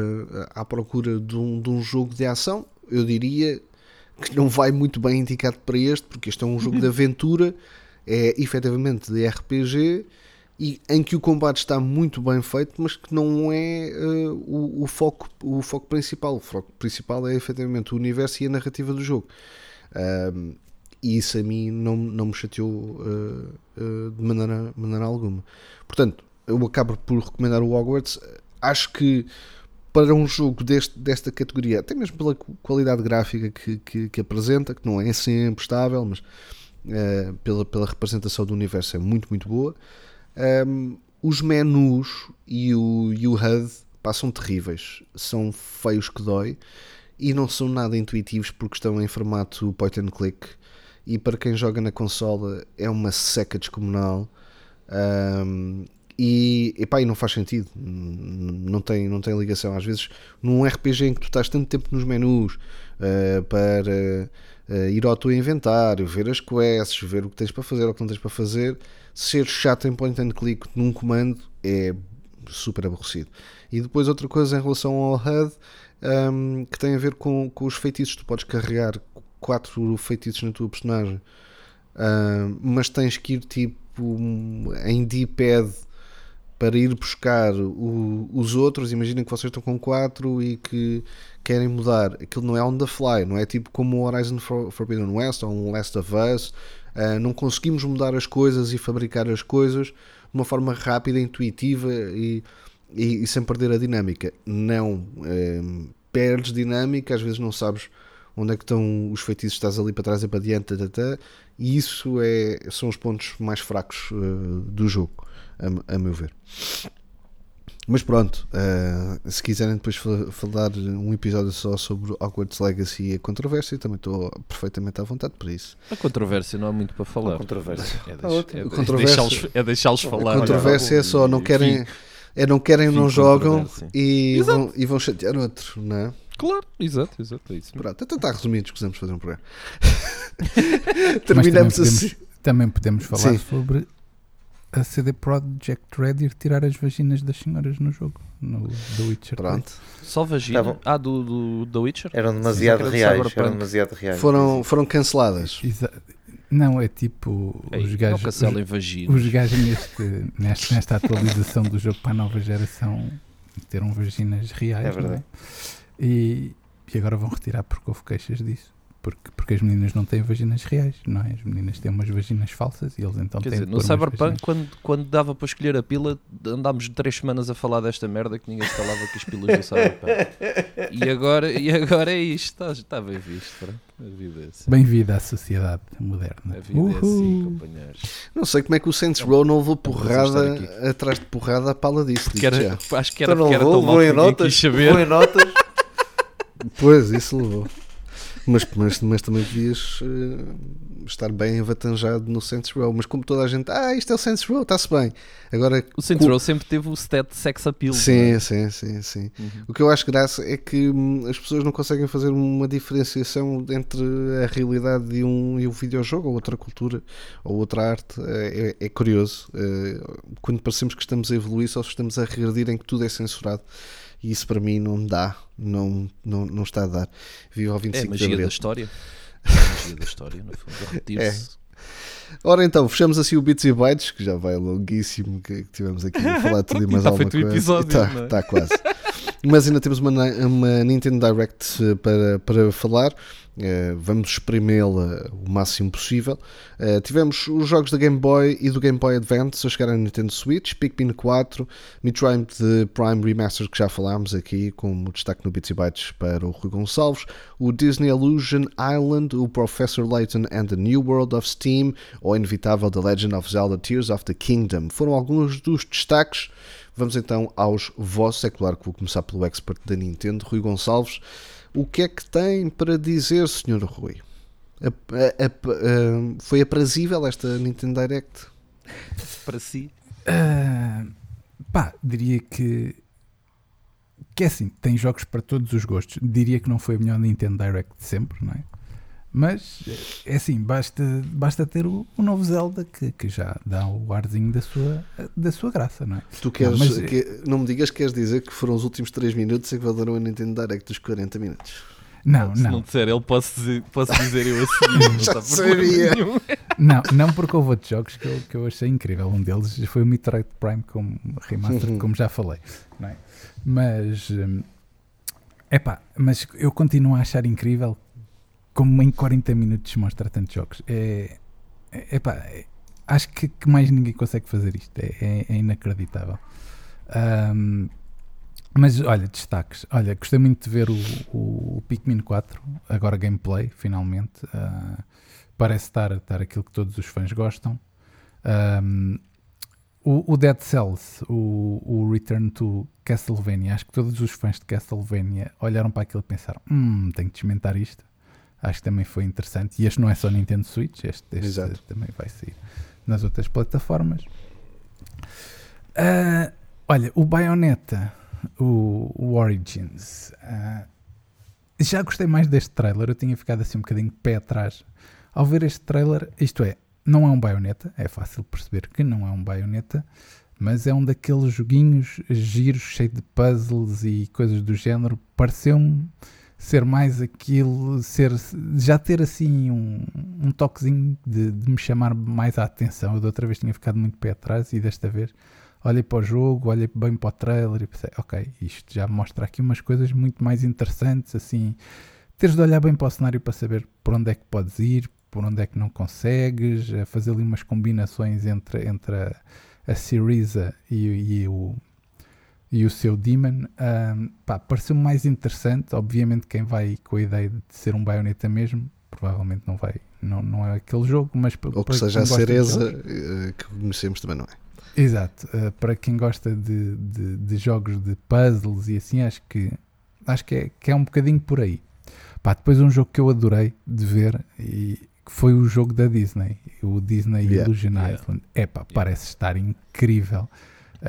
à procura de um, de um jogo de ação, eu diria que não vai muito bem indicado para este, porque este é um jogo de aventura, é efetivamente de RPG e em que o combate está muito bem feito, mas que não é uh, o, o, foco, o foco principal. O foco principal é efetivamente o universo e a narrativa do jogo. Um, e isso a mim não, não me chateou uh, uh, de maneira, maneira alguma. Portanto, eu acabo por recomendar o Hogwarts. Acho que para um jogo deste, desta categoria, até mesmo pela qualidade gráfica que, que, que apresenta, que não é sempre estável, mas uh, pela, pela representação do universo é muito, muito boa. Um, os menus e o, e o HUD passam terríveis, são feios que dói e não são nada intuitivos porque estão em formato point and click e para quem joga na consola é uma seca descomunal um, e, epá, e não faz sentido não tem, não tem ligação às vezes num RPG em que tu estás tanto tempo nos menus uh, para uh, ir ao teu inventário, ver as quests, ver o que tens para fazer ou o que não tens para fazer ser chato em point and click num comando é super aborrecido. E depois outra coisa em relação ao HUD um, que tem a ver com, com os feitiços. Tu podes carregar quatro feitiços na tua personagem, um, mas tens que ir tipo em D-pad para ir buscar o, os outros. Imaginem que vocês estão com quatro e que querem mudar. Aquilo não é on the fly, não é tipo como o Horizon Forbidden West ou um Last of Us Uh, não conseguimos mudar as coisas e fabricar as coisas de uma forma rápida, intuitiva e, e, e sem perder a dinâmica. Não. Uh, perdes dinâmica, às vezes não sabes onde é que estão os feitiços, estás ali para trás e para diante, tata, e isso é, são os pontos mais fracos uh, do jogo, a, a meu ver. Mas pronto, uh, se quiserem depois falar um episódio só sobre Hogwarts Legacy e a controvérsia, também estou perfeitamente à vontade para isso. A controvérsia não há muito para falar. A controvérsia. É, deixá-los é deixá falar. A controvérsia é só não querem, é não querem, não jogam e vão, e vão chatear outro, não é? Claro, exato, exato. É isso Pronto, a tentar resumir, escusamos fazer um programa. Terminamos também assim. Podemos, também podemos falar Sim. sobre a CD Projekt Red ir tirar as vaginas das senhoras no jogo, no The Witcher. Pronto. Só vagina? ah, do, do The Witcher? Eram demasiado Sim, reais. Eram demasiado reais. Foram, foram canceladas. Exa não, é tipo Ei, os gajos. Os, os gajos neste, nesta, nesta atualização do jogo para a nova geração meteram vaginas reais. É verdade. É? E, e agora vão retirar porque houve queixas disso porque, porque as meninas não têm vaginas reais, não é? As meninas têm umas vaginas falsas e eles então Quer têm dizer, no Cyberpunk, quando, quando dava para escolher a pila, andámos três semanas a falar desta merda que ninguém se calava com as pilas do Cyberpunk. e, agora, e agora é isto, está, está bem visto. É assim. Bem-vinda à sociedade moderna. A vida Uhul. é assim, companheiros. Não sei como é que o Saints Row não levou porrada atrás de porrada a pala disso. Era, acho que era, então porque era tão mal que notas, saber. Vou em notas. Pois, isso levou. Mas, mas, mas também devias uh, estar bem avantajado no Saints Row. Mas como toda a gente, ah, isto é o Saints Row, está-se bem. Agora, o Saints Row sempre teve o stat sex appeal. Sim, é? sim, sim, sim. Uhum. O que eu acho graça é que hum, as pessoas não conseguem fazer uma diferenciação entre a realidade de um, e um videojogo ou outra cultura ou outra arte. É, é, é curioso. Uh, quando parecemos que estamos a evoluir, só estamos a regredir em que tudo é censurado e isso para mim não dá, não, não, não está a dar. Vivo ao 25 é a magia de da história. É a magia da história, no fundo, repetir-se. É. Ora então, fechamos assim o Bits e Bytes, que já vai longuíssimo, que tivemos aqui a falar tudo e mais alguma coisa. Episódio, está, é? está quase. Mas ainda temos uma, uma Nintendo Direct eh, para, para falar. Uh, vamos espremê-la o máximo possível. Uh, tivemos os jogos da Game Boy e do Game Boy Advance a chegar à Nintendo Switch, Pikmin 4, Metroid Prime Remastered que já falámos aqui, com o destaque no Bits Bytes para o Rui Gonçalves, o Disney Illusion Island, o Professor Layton and the New World of Steam, ou inevitável The Legend of Zelda Tears of the Kingdom. Foram alguns dos destaques. Vamos então aos vossos. É claro que vou começar pelo expert da Nintendo, Rui Gonçalves. O que é que tem para dizer, Sr. Rui? A, a, a, foi aprazível esta Nintendo Direct? Para si? Uh, pá, diria que. Que é assim, tem jogos para todos os gostos. Diria que não foi a melhor Nintendo Direct de sempre, não é? Mas é assim, basta, basta ter o, o novo Zelda que, que já dá o arzinho da sua, da sua graça, não é? Tu queres, não, mas, que, não me digas que queres dizer que foram os últimos 3 minutos em que valeram a Nintendo Direct dos 40 minutos. Não, Se não. não disser ele, posso dizer, posso dizer eu assim. Já sabia. Não, não porque houve outros jogos que eu, que eu achei incrível. Um deles foi o Metroid Prime como remaster, uhum. como já falei. Não é? Mas, é hum, pá, mas eu continuo a achar incrível como em 40 minutos mostra tantos jogos. É, é, é, acho que, que, mais ninguém consegue fazer isto. É, é, é inacreditável. Um, mas olha, destaques. Olha, gostei muito de ver o, o, o Pikmin 4, agora gameplay, finalmente. Uh, parece estar, estar aquilo que todos os fãs gostam. Um, o, o, Dead Cells, o, o, Return to Castlevania, acho que todos os fãs de Castlevania olharam para aquilo e pensaram: hum, tenho que desmentar isto. Acho que também foi interessante. E este não é só Nintendo Switch, este, este também vai sair nas outras plataformas. Uh, olha, o Bayonetta, o, o Origins. Uh, já gostei mais deste trailer. Eu tinha ficado assim um bocadinho de pé atrás ao ver este trailer. Isto é, não é um Bayonetta, é fácil perceber que não é um Bayonetta, mas é um daqueles joguinhos giros, cheio de puzzles e coisas do género. Pareceu-me ser mais aquilo, ser, já ter assim um, um toquezinho de, de, me chamar mais a atenção. Eu da outra vez tinha ficado muito pé atrás e desta vez olhei para o jogo, olhei bem para o trailer e pensei, ok, isto já mostra aqui umas coisas muito mais interessantes, assim, teres de olhar bem para o cenário para saber por onde é que podes ir, por onde é que não consegues, fazer ali umas combinações entre, entre a, a Syriza e, e o e o seu Demon, um, pareceu mais interessante. Obviamente, quem vai com a ideia de ser um baioneta mesmo, provavelmente não vai, não, não é aquele jogo, mas ou que seja a cereza eh, que conhecemos também não é. Exato, uh, para quem gosta de, de, de, jogos de puzzles e assim, acho que acho que é, que é um bocadinho por aí. Pá, depois um jogo que eu adorei de ver e que foi o jogo da Disney, o Disney yeah, Illusion yeah. Island. É pá, yeah. parece estar incrível.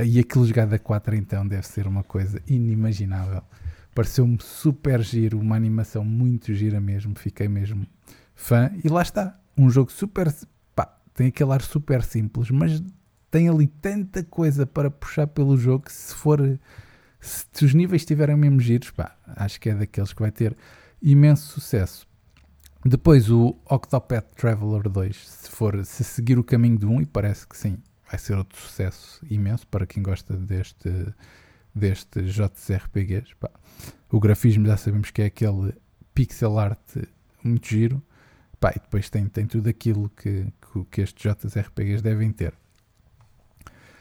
E aquilo jogado a 4 então deve ser uma coisa inimaginável. Pareceu-me super giro, uma animação muito gira mesmo, fiquei mesmo fã. E lá está, um jogo super. Pá, tem aquele ar super simples, mas tem ali tanta coisa para puxar pelo jogo que se for. Se os níveis estiverem mesmo giros, pá, acho que é daqueles que vai ter imenso sucesso. Depois o Octopath Traveler 2, se for se seguir o caminho do 1, e parece que sim, vai ser outro sucesso imenso para quem gosta deste, deste JRPGs. Pá. O grafismo já sabemos que é aquele pixel art muito giro. Pá, e depois tem, tem tudo aquilo que, que, que estes JRPGs devem ter.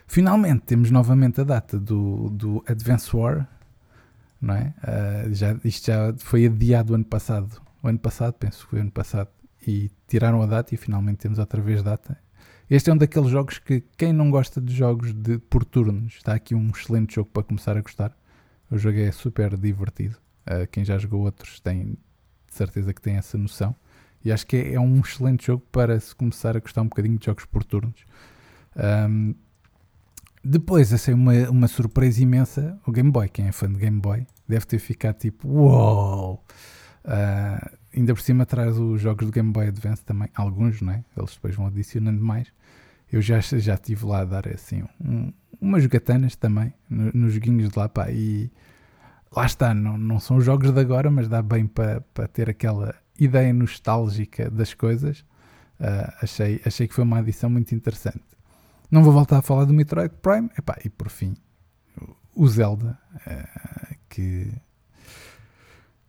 Finalmente temos novamente a data do, do Advance War, não é? Uh, já, isto já foi adiado ano passado, o ano passado, penso que foi ano passado, e tiraram a data e finalmente temos outra vez data. Este é um daqueles jogos que quem não gosta de jogos de, por turnos, está aqui um excelente jogo para começar a gostar. O jogo é super divertido. Uh, quem já jogou outros tem de certeza que tem essa noção. E acho que é, é um excelente jogo para se começar a gostar um bocadinho de jogos por turnos. Um, depois, assim, uma, uma surpresa imensa, o Game Boy, quem é fã de Game Boy, deve ter ficado tipo, uou! Uh, ainda por cima traz os jogos do Game Boy Advance também, alguns, não é? Eles depois vão adicionando mais. Eu já, já estive lá a dar assim um, umas gatanas também no, nos joguinhos de lá, pá, e lá está, não, não são jogos de agora, mas dá bem para pa ter aquela ideia nostálgica das coisas. Uh, achei, achei que foi uma adição muito interessante. Não vou voltar a falar do Metroid Prime. Epá, e por fim, o Zelda, uh, que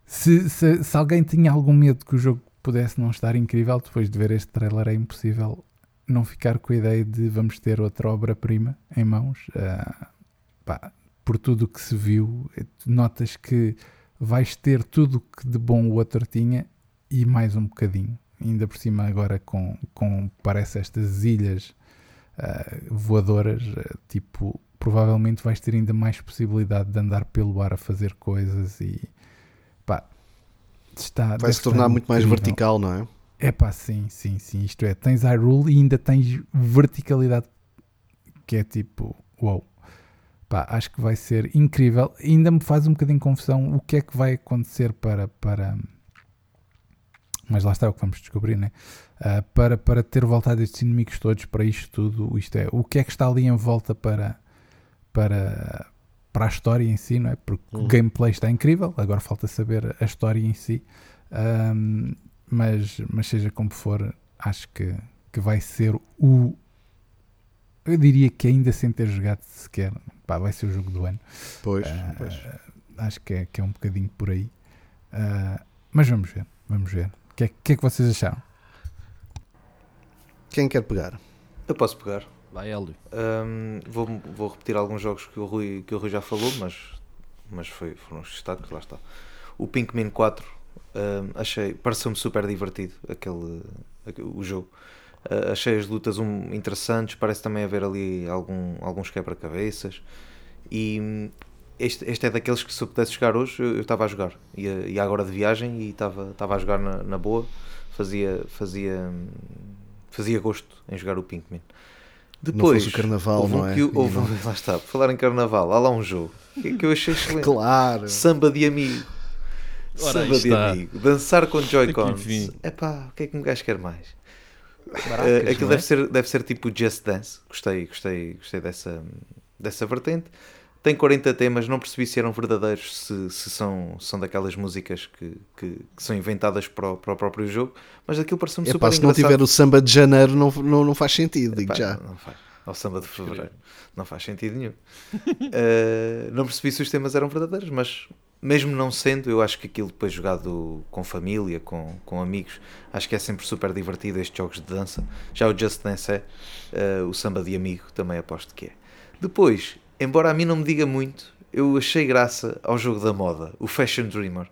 se, se, se, alguém tinha algum medo que o jogo pudesse não estar incrível, depois de ver este trailer é impossível não ficar com a ideia de vamos ter outra obra-prima em mãos. Uh, pá, por tudo o que se viu, notas que vais ter tudo que de bom o outro tinha e mais um bocadinho. Ainda por cima agora com, com parece estas ilhas uh, voadoras, uh, tipo, provavelmente vais ter ainda mais possibilidade de andar pelo ar a fazer coisas e está, vai se tornar muito mais vertical, não é? É pá, sim, sim, sim. Isto é, tens Hyrule e ainda tens verticalidade que é tipo, uau. Pá, acho que vai ser incrível. Ainda me faz um bocadinho confusão o que é que vai acontecer para, para, mas lá está o que vamos descobrir, né? Uh, para, para ter voltado estes inimigos todos para isto tudo, isto é, o que é que está ali em volta para, para, para a história em si, não é? Porque uhum. o gameplay está incrível, agora falta saber a história em si, um, mas, mas seja como for, acho que, que vai ser o. Eu diria que ainda sem ter jogado sequer, pá, vai ser o jogo do ano. Pois, uh, pois. Acho que é, que é um bocadinho por aí. Uh, mas vamos ver, vamos ver. O que, é, que é que vocês acharam? Quem quer pegar? Eu posso pegar. Vai, Hélio. Um, vou, vou repetir alguns jogos que o Rui, que o Rui já falou, mas, mas foi, foram os destaques, lá está. O Pinkman 4, um, achei, pareceu-me super divertido aquele, o jogo. Uh, achei as lutas um, interessantes, parece também haver ali algum, alguns quebra-cabeças. E este, este é daqueles que se eu pudesse jogar hoje, eu estava a jogar. Ia agora de viagem e estava, estava a jogar na, na boa. Fazia, fazia, fazia gosto em jogar o Pinkman. Depois, não o carnaval, não é? Que, houve, não... Lá está, por falar em carnaval, há lá um jogo que, que eu achei excelente. claro! Samba de amigo. Ora, Samba de amigo. Dançar com Joy-Cons. Epá, o que é que um gajo quer mais? Baracas, uh, aquilo é? deve, ser, deve ser tipo Just Dance. Gostei, gostei, gostei dessa, dessa vertente tem 40 temas, não percebi se eram verdadeiros, se, se são, são daquelas músicas que, que, que são inventadas para o, para o, próprio jogo, mas aquilo pareceu-me super se não tiver o samba de janeiro não, não, não faz sentido, digo já. Não faz. Ao samba de fevereiro. Não faz sentido nenhum. uh, não percebi se os temas eram verdadeiros, mas mesmo não sendo, eu acho que aquilo depois jogado com família, com, com amigos, acho que é sempre super divertido estes jogos de dança. Já o Just Dance é, uh, o samba de amigo também aposto que é. Depois, embora a mim não me diga muito, eu achei graça ao jogo da moda, o Fashion Dreamer.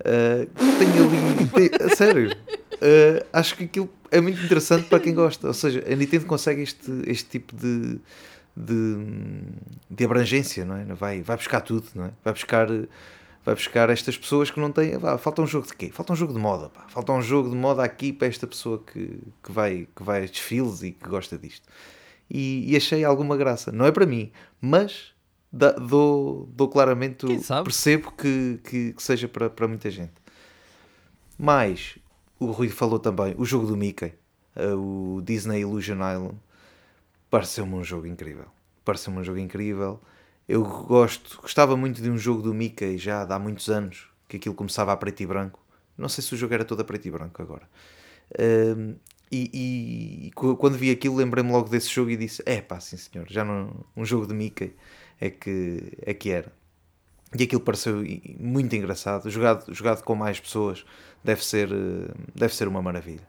Uh, tenho ali. Tem, a sério, uh, acho que aquilo é muito interessante para quem gosta. Ou seja, a Nintendo consegue este, este tipo de, de, de abrangência, não é? Vai, vai buscar tudo, não é? Vai buscar. Vai buscar estas pessoas que não têm. Vá, falta um jogo de quê? Falta um jogo de moda. Pá. Falta um jogo de moda aqui para esta pessoa que, que, vai, que vai a desfiles e que gosta disto e, e achei alguma graça. Não é para mim, mas da, dou, dou claramente, percebo que, que, que, seja para, para muita gente. Mas, o Rui falou também, o jogo do Mickey, uh, o Disney Illusion Island, pareceu-me um jogo incrível. Pareceu-me um jogo incrível. Eu gosto, gostava muito de um jogo do Mickey já há muitos anos, que aquilo começava a preto e branco. Não sei se o jogo era todo a preto e branco agora. Uh, e, e, quando vi aquilo lembrei-me logo desse jogo e disse: É pá, sim senhor, já não. Um jogo de Mickey é que, é que era. E aquilo pareceu muito engraçado. Jogado, jogado com mais pessoas deve ser, deve ser uma maravilha.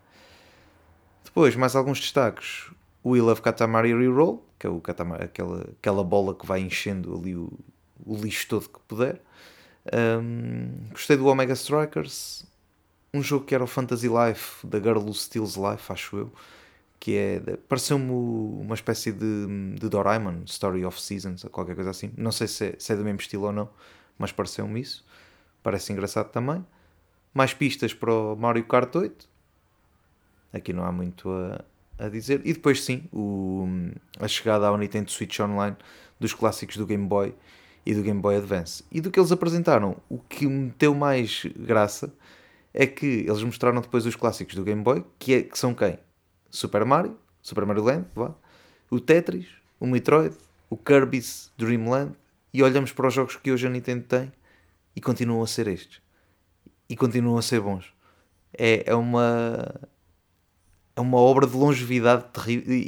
Depois, mais alguns destaques: o We Love Katamari Reroll, que é o Katamari, aquela, aquela bola que vai enchendo ali o, o lixo todo que puder. Um, gostei do Omega Strikers, um jogo que era o Fantasy Life da Girl Who Steals Life, acho eu, que é pareceu-me uma espécie de, de Doraemon, Story of Seasons, ou qualquer coisa assim. Não sei se é, se é do mesmo estilo ou não, mas pareceu-me isso. Parece engraçado também. mais pistas para o Mario Kart 8. Aqui não há muito a, a dizer. E depois, sim, o, a chegada ao Nintendo Switch Online dos clássicos do Game Boy e do Game Boy Advance. E do que eles apresentaram, o que me deu mais graça é que eles mostraram depois os clássicos do Game Boy, que, é, que são quem? Super Mario, Super Mario Land, vá, o Tetris, o Metroid, o Kirby's Dream Land, e olhamos para os jogos que hoje a Nintendo tem e continuam a ser estes. E continuam a ser bons. É, é uma é uma obra de longevidade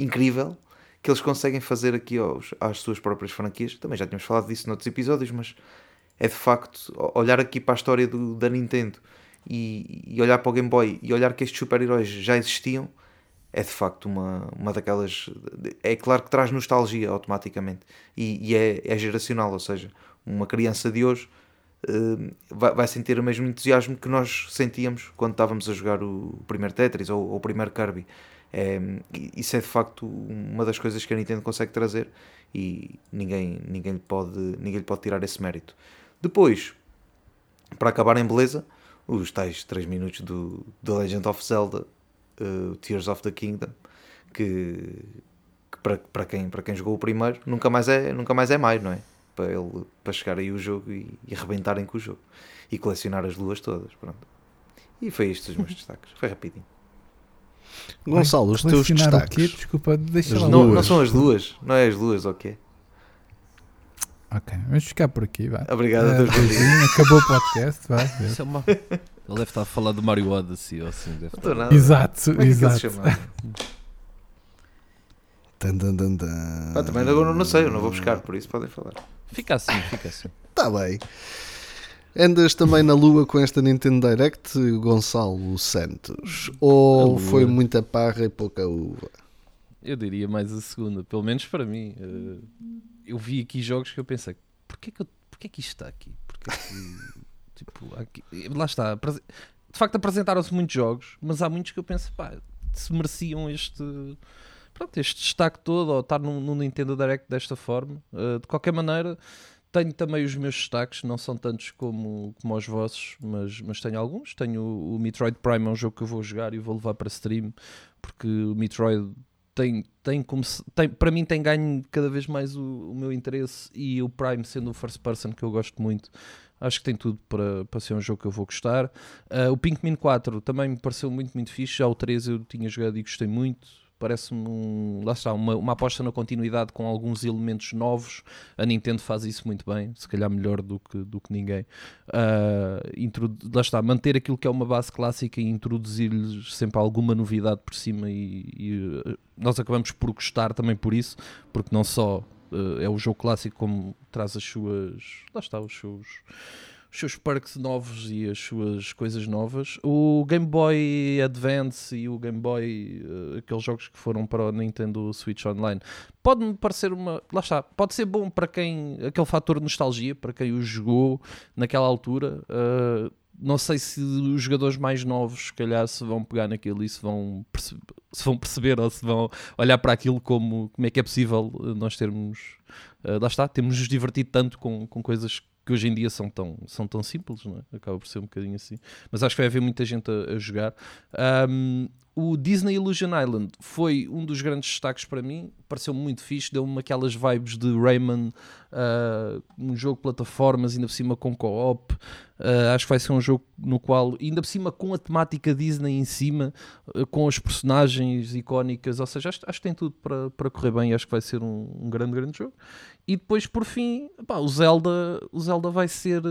incrível que eles conseguem fazer aqui aos, às suas próprias franquias. Também já tínhamos falado disso noutros episódios, mas é de facto olhar aqui para a história do, da Nintendo e, e, olhar para o Game Boy e olhar que estes super-heróis já existiam é de facto uma, uma daquelas. É claro que traz nostalgia automaticamente e, e é, é, geracional, ou seja, uma criança de hoje uh, vai, vai, sentir o mesmo entusiasmo que nós sentíamos quando estávamos a jogar o primeiro Tetris ou, ou o primeiro Kirby. É, isso é de facto uma das coisas que a Nintendo consegue trazer e ninguém, ninguém, lhe pode, ninguém lhe pode tirar esse mérito. Depois, para acabar em beleza, os tais 3 minutos do The Legend of Zelda uh, Tears of the Kingdom que, que, para, para, quem, para quem jogou o primeiro nunca mais é, nunca mais é mais, não é? Para, ele, para chegar aí o jogo e, e arrebentarem com o jogo e colecionar as luas todas. Pronto. E foi isto os meus destaques. Foi rapidinho. Gonçalo, os teus destaques. Desculpa, deixa não, não são as duas, não é as duas, ok? Ok, vamos ficar por aqui, vai. Obrigado, uh, Acabou o podcast, vai. Isso é uma... Ele deve estar a falar do Mario Odyssey ou assim. Deve estar... nada. Exato, Como é exato. Dan, dan, dan, dan. Ah, também agora não sei, eu não vou buscar, por isso podem falar. Fica assim, fica assim. Está bem. Andas também na lua com esta Nintendo Direct, Gonçalo Santos? Ou foi muita parra e pouca uva? Eu diria mais a segunda, pelo menos para mim. Uh, eu vi aqui jogos que eu pensei, porquê que, eu, porquê que isto está aqui? Porquê que, tipo, aqui, lá está. De facto, apresentaram-se muitos jogos, mas há muitos que eu penso, pá, se mereciam este, pronto, este destaque todo ou estar no, no Nintendo Direct desta forma. Uh, de qualquer maneira, tenho também os meus destaques, não são tantos como, como os vossos, mas, mas tenho alguns. Tenho o, o Metroid Prime, é um jogo que eu vou jogar e vou levar para stream, porque o Metroid tem, tem, como se, tem para mim tem ganho cada vez mais o, o, meu interesse e o Prime sendo o first person que eu gosto muito acho que tem tudo para, para ser um jogo que eu vou gostar. Uh, o Pinkmin 4 também me pareceu muito muito fixe já o 3 eu tinha jogado e gostei muito parece-me um, lá está, uma, uma aposta na continuidade com alguns elementos novos. A Nintendo faz isso muito bem, se calhar melhor do que, do que ninguém. Uh, lá está, manter aquilo que é uma base clássica e introduzir-lhes sempre alguma novidade por cima e, e uh, nós acabamos por gostar também por isso, porque não só uh, é o jogo clássico como traz as suas, lá está, os seus os seus perks novos e as suas coisas novas. O Game Boy Advance e o Game Boy, uh, aqueles jogos que foram para o Nintendo Switch Online, pode-me parecer uma. Lá está, pode ser bom para quem. aquele fator nostalgia, para quem o jogou naquela altura. Uh, não sei se os jogadores mais novos, se calhar, se vão pegar naquilo e se vão, se vão perceber ou se vão olhar para aquilo como, como é que é possível nós termos. Uh, lá está, temos nos divertido tanto com, com coisas que hoje em dia são tão, são tão simples, não é? acaba por ser um bocadinho assim. Mas acho que vai haver muita gente a, a jogar. Um, o Disney Illusion Island foi um dos grandes destaques para mim, pareceu muito fixe, deu-me aquelas vibes de Rayman, uh, um jogo de plataformas, ainda por cima com co-op. Uh, acho que vai ser um jogo no qual, ainda por cima com a temática Disney em cima, uh, com as personagens icónicas, ou seja, acho, acho, que tem tudo para, para correr bem. Acho que vai ser um, um grande, grande jogo. E depois, por fim, pá, o, Zelda, o Zelda vai ser.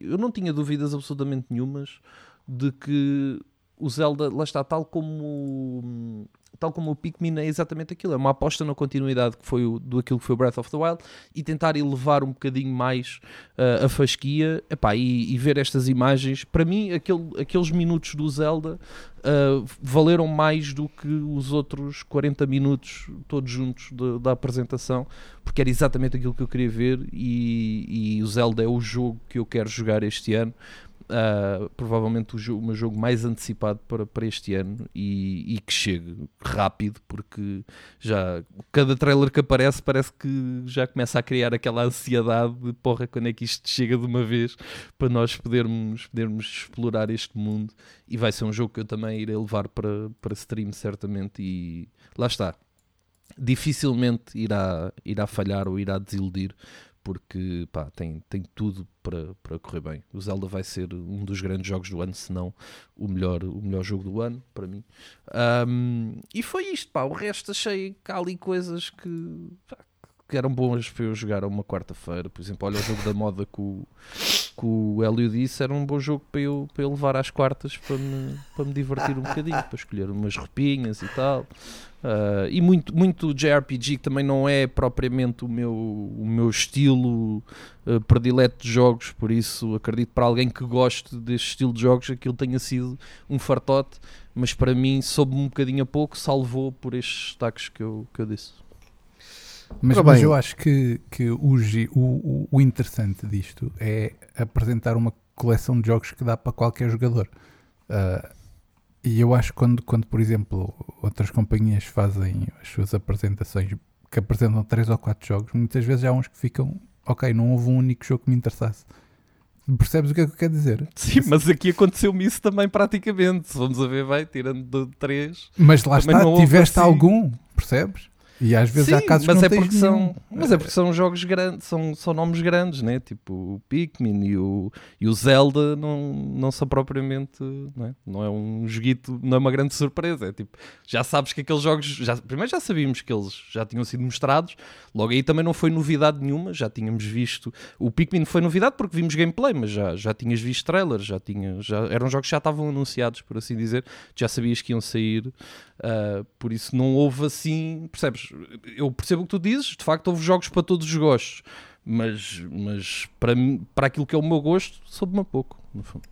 Eu não tinha dúvidas absolutamente nenhumas de que o Zelda, lá está, tal como tal como o Pikmin é exatamente aquilo, é uma aposta na continuidade que foi o, do aquilo que foi o Breath of the Wild e tentar elevar um bocadinho mais uh, a fasquia epá, e, e, ver estas imagens. Para mim, aquele, aqueles minutos do Zelda uh, valeram mais do que os outros 40 minutos todos juntos de, da apresentação, porque era exatamente aquilo que eu queria ver e, e o Zelda é o jogo que eu quero jogar este ano uh, provavelmente o, jogo, o meu jogo mais antecipado para, para este ano e, e, que chegue rápido, porque já cada trailer que aparece parece que já começa a criar aquela ansiedade de porra, quando é que isto chega de uma vez para nós podermos, podermos explorar este mundo. E vai ser um jogo que eu também irei levar para, para stream, certamente. E lá está. Dificilmente irá, irá falhar ou irá desiludir, porque pá, tem, tem tudo para, para correr bem. O Zelda vai ser um dos grandes jogos do ano, se não o melhor, o melhor jogo do ano, para mim. Um, e foi isto, pá. O resto achei cá ali coisas que, pá, que eram boas para eu jogar uma quarta-feira. Por exemplo, olha o jogo da moda que o, que o Hélio disse, era um bom jogo para eu, para eu levar às quartas para me, para me divertir um bocadinho, para escolher umas roupinhas e tal. Uh, e muito, muito JRPG que também não é propriamente o meu, o meu estilo uh, predileto de jogos, por isso acredito para alguém que goste deste estilo de jogos aquilo tenha sido um fartote, mas para mim soube um bocadinho a pouco, salvou por estes destaques que eu, que eu disse. Mas, mas eu acho que, que o, o, o interessante disto é apresentar uma coleção de jogos que dá para qualquer jogador. Uh, e eu acho que quando, quando, por exemplo, outras companhias fazem as suas apresentações que apresentam 3 ou 4 jogos, muitas vezes há uns que ficam, ok, não houve um único jogo que me interessasse. Percebes o que é que eu quero dizer? Sim, mas aqui aconteceu-me isso também praticamente. Vamos a ver, vai, tirando de 3. Mas lá está, tiveste assim... algum, percebes? E às vezes Sim, há casos mas que é não porque são, Mas é porque são jogos grandes, são, são nomes grandes, né? Tipo o Pikmin e o, e o Zelda não, não são propriamente. Não é? não é um joguito, não é uma grande surpresa. É tipo, já sabes que aqueles jogos. Já, primeiro já sabíamos que eles já tinham sido mostrados, logo aí também não foi novidade nenhuma, já tínhamos visto. O Pikmin foi novidade porque vimos gameplay, mas já, já tinhas visto trailers, já tinha, já, eram jogos que já estavam anunciados, por assim dizer, já sabias que iam sair. Uh, por isso não houve assim, percebes? Eu percebo o que tu dizes, de facto houve jogos para todos os gostos, mas, mas para, para aquilo que é o meu gosto, soube-me pouco, no fundo.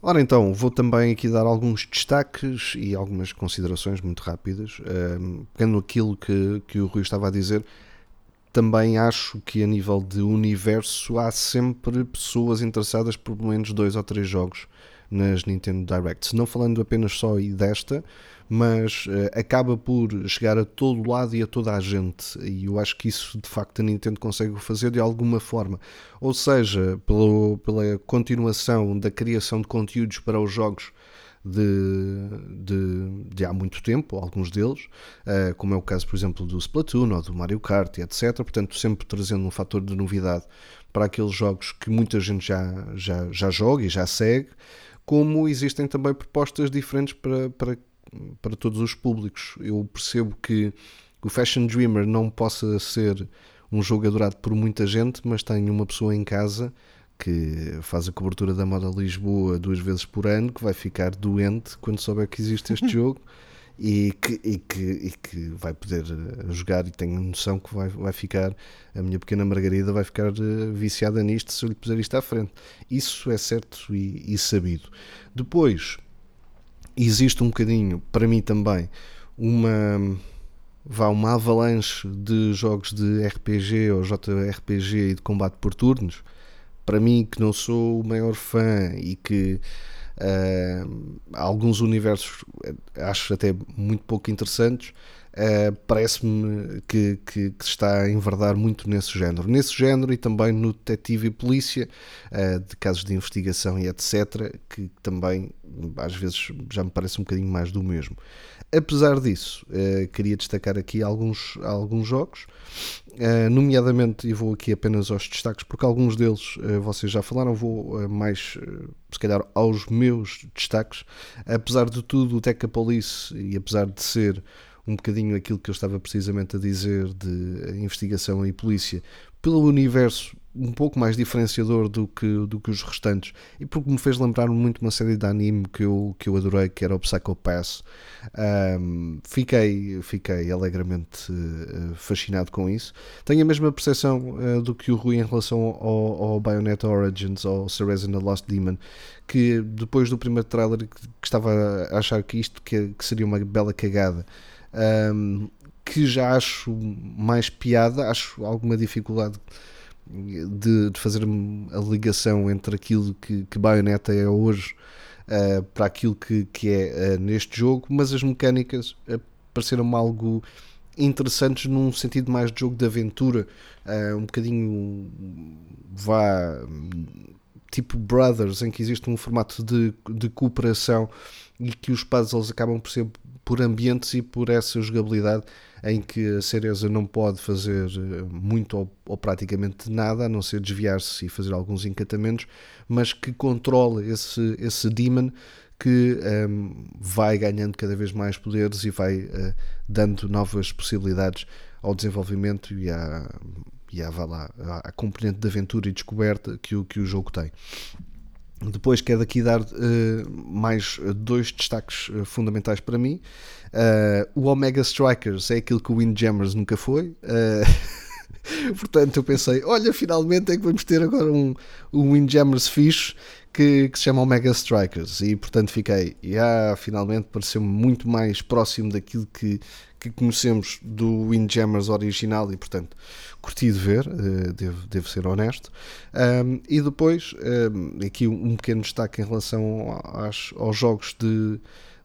Ora então, vou também aqui dar alguns destaques e algumas considerações muito rápidas. Um, pegando aquilo que, que o Rui estava a dizer, também acho que a nível de universo há sempre pessoas interessadas por pelo menos dois ou três jogos nas Nintendo Directs. Não falando apenas só desta, mas uh, acaba por chegar a todo lado e a toda a gente. E eu acho que isso de facto a Nintendo consegue fazer de alguma forma. Ou seja, pelo, pela continuação da criação de conteúdos para os jogos. De, de, de, há muito tempo, alguns deles, uh, como é o caso, por exemplo, do Splatoon ou do Mario Kart, etc. Portanto, sempre trazendo um fator de novidade para aqueles jogos que muita gente já, já, já joga e já segue, como existem também propostas diferentes para, para, para todos os públicos. Eu percebo que o Fashion Dreamer não possa ser um jogo adorado por muita gente, mas tenho uma pessoa em casa que faz a cobertura da moda Lisboa duas vezes por ano, que vai ficar doente quando souber que existe este jogo e que, e, que, e que vai poder eh, jogar e tenho noção que vai, vai ficar, a minha pequena Margarida vai ficar eh, viciada nisto se eu lhe puser isto à frente. Isso é certo e, e sabido. Depois, existe um bocadinho, para mim também, uma vá uma avalanche de jogos de RPG ou JRPG e de combate por turnos. Para mim, que não sou o maior fã e que alguns universos eh, acho até muito pouco interessantes. Uh, Parece-me que, que, que, se está a enverdar muito nesse género. Nesse género e também no detetive e polícia, uh, de casos de investigação e etc., que também às vezes já me parece um bocadinho mais do mesmo. Apesar disso, uh, queria destacar aqui alguns, alguns jogos, uh, nomeadamente, e vou aqui apenas aos destaques, porque alguns deles uh, vocês já falaram, vou mais, se calhar, aos meus destaques. Apesar de tudo, o Decapolis, e apesar de ser um bocadinho aquilo que eu estava precisamente a dizer de investigação e polícia, pelo universo um pouco mais diferenciador do que, do que os restantes. E porque me fez lembrar muito uma série de anime que eu, que eu adorei que era o Psycho Pass um, fiquei, fiquei alegremente uh, fascinado com isso. Tenho a mesma percepção uh, do que o Rui em relação ao, ao Bayonetta Origins and the Lost Demon que depois do primeiro trailer que, que estava a achar que isto que, que seria uma bela cagada um, que já acho mais piada, acho alguma dificuldade de, de, fazer a ligação entre aquilo que, que Bayonetta é hoje uh, para aquilo que, que é uh, neste jogo, mas as mecânicas pareceram-me algo interessantes num sentido mais de jogo de aventura, uh, um bocadinho vá tipo Brothers, em que existe um formato de, de cooperação e que os puzzles acabam por ser por ambientes e por essa jogabilidade em que a Cereza não pode fazer eh, muito ou, ou praticamente nada, a não ser desviar-se e fazer alguns encantamentos, mas que controla esse, esse demon que um, ehm, vai ganhando cada vez mais poderes e vai uh, dando novas possibilidades ao desenvolvimento e à, e à, lá, à componente de aventura e descoberta que o, que o jogo tem. Depois quero aqui dar uh, mais dois destaques uh, fundamentais para mim. Uh, o Omega Strikers é aquilo que o Windjammers nunca foi. portanto, eu pensei: olha, finalmente é que vamos ter agora um, um Windjammers fixe que, que, se chama Omega Strikers. E portanto fiquei, ah, finalmente pareceu-me muito mais próximo daquilo que, que conhecemos do Windjammers original e portanto curti de ver, uh, devo, devo ser honesto. Um, e depois, um, aqui um pequeno destaque em relação aos, jogos de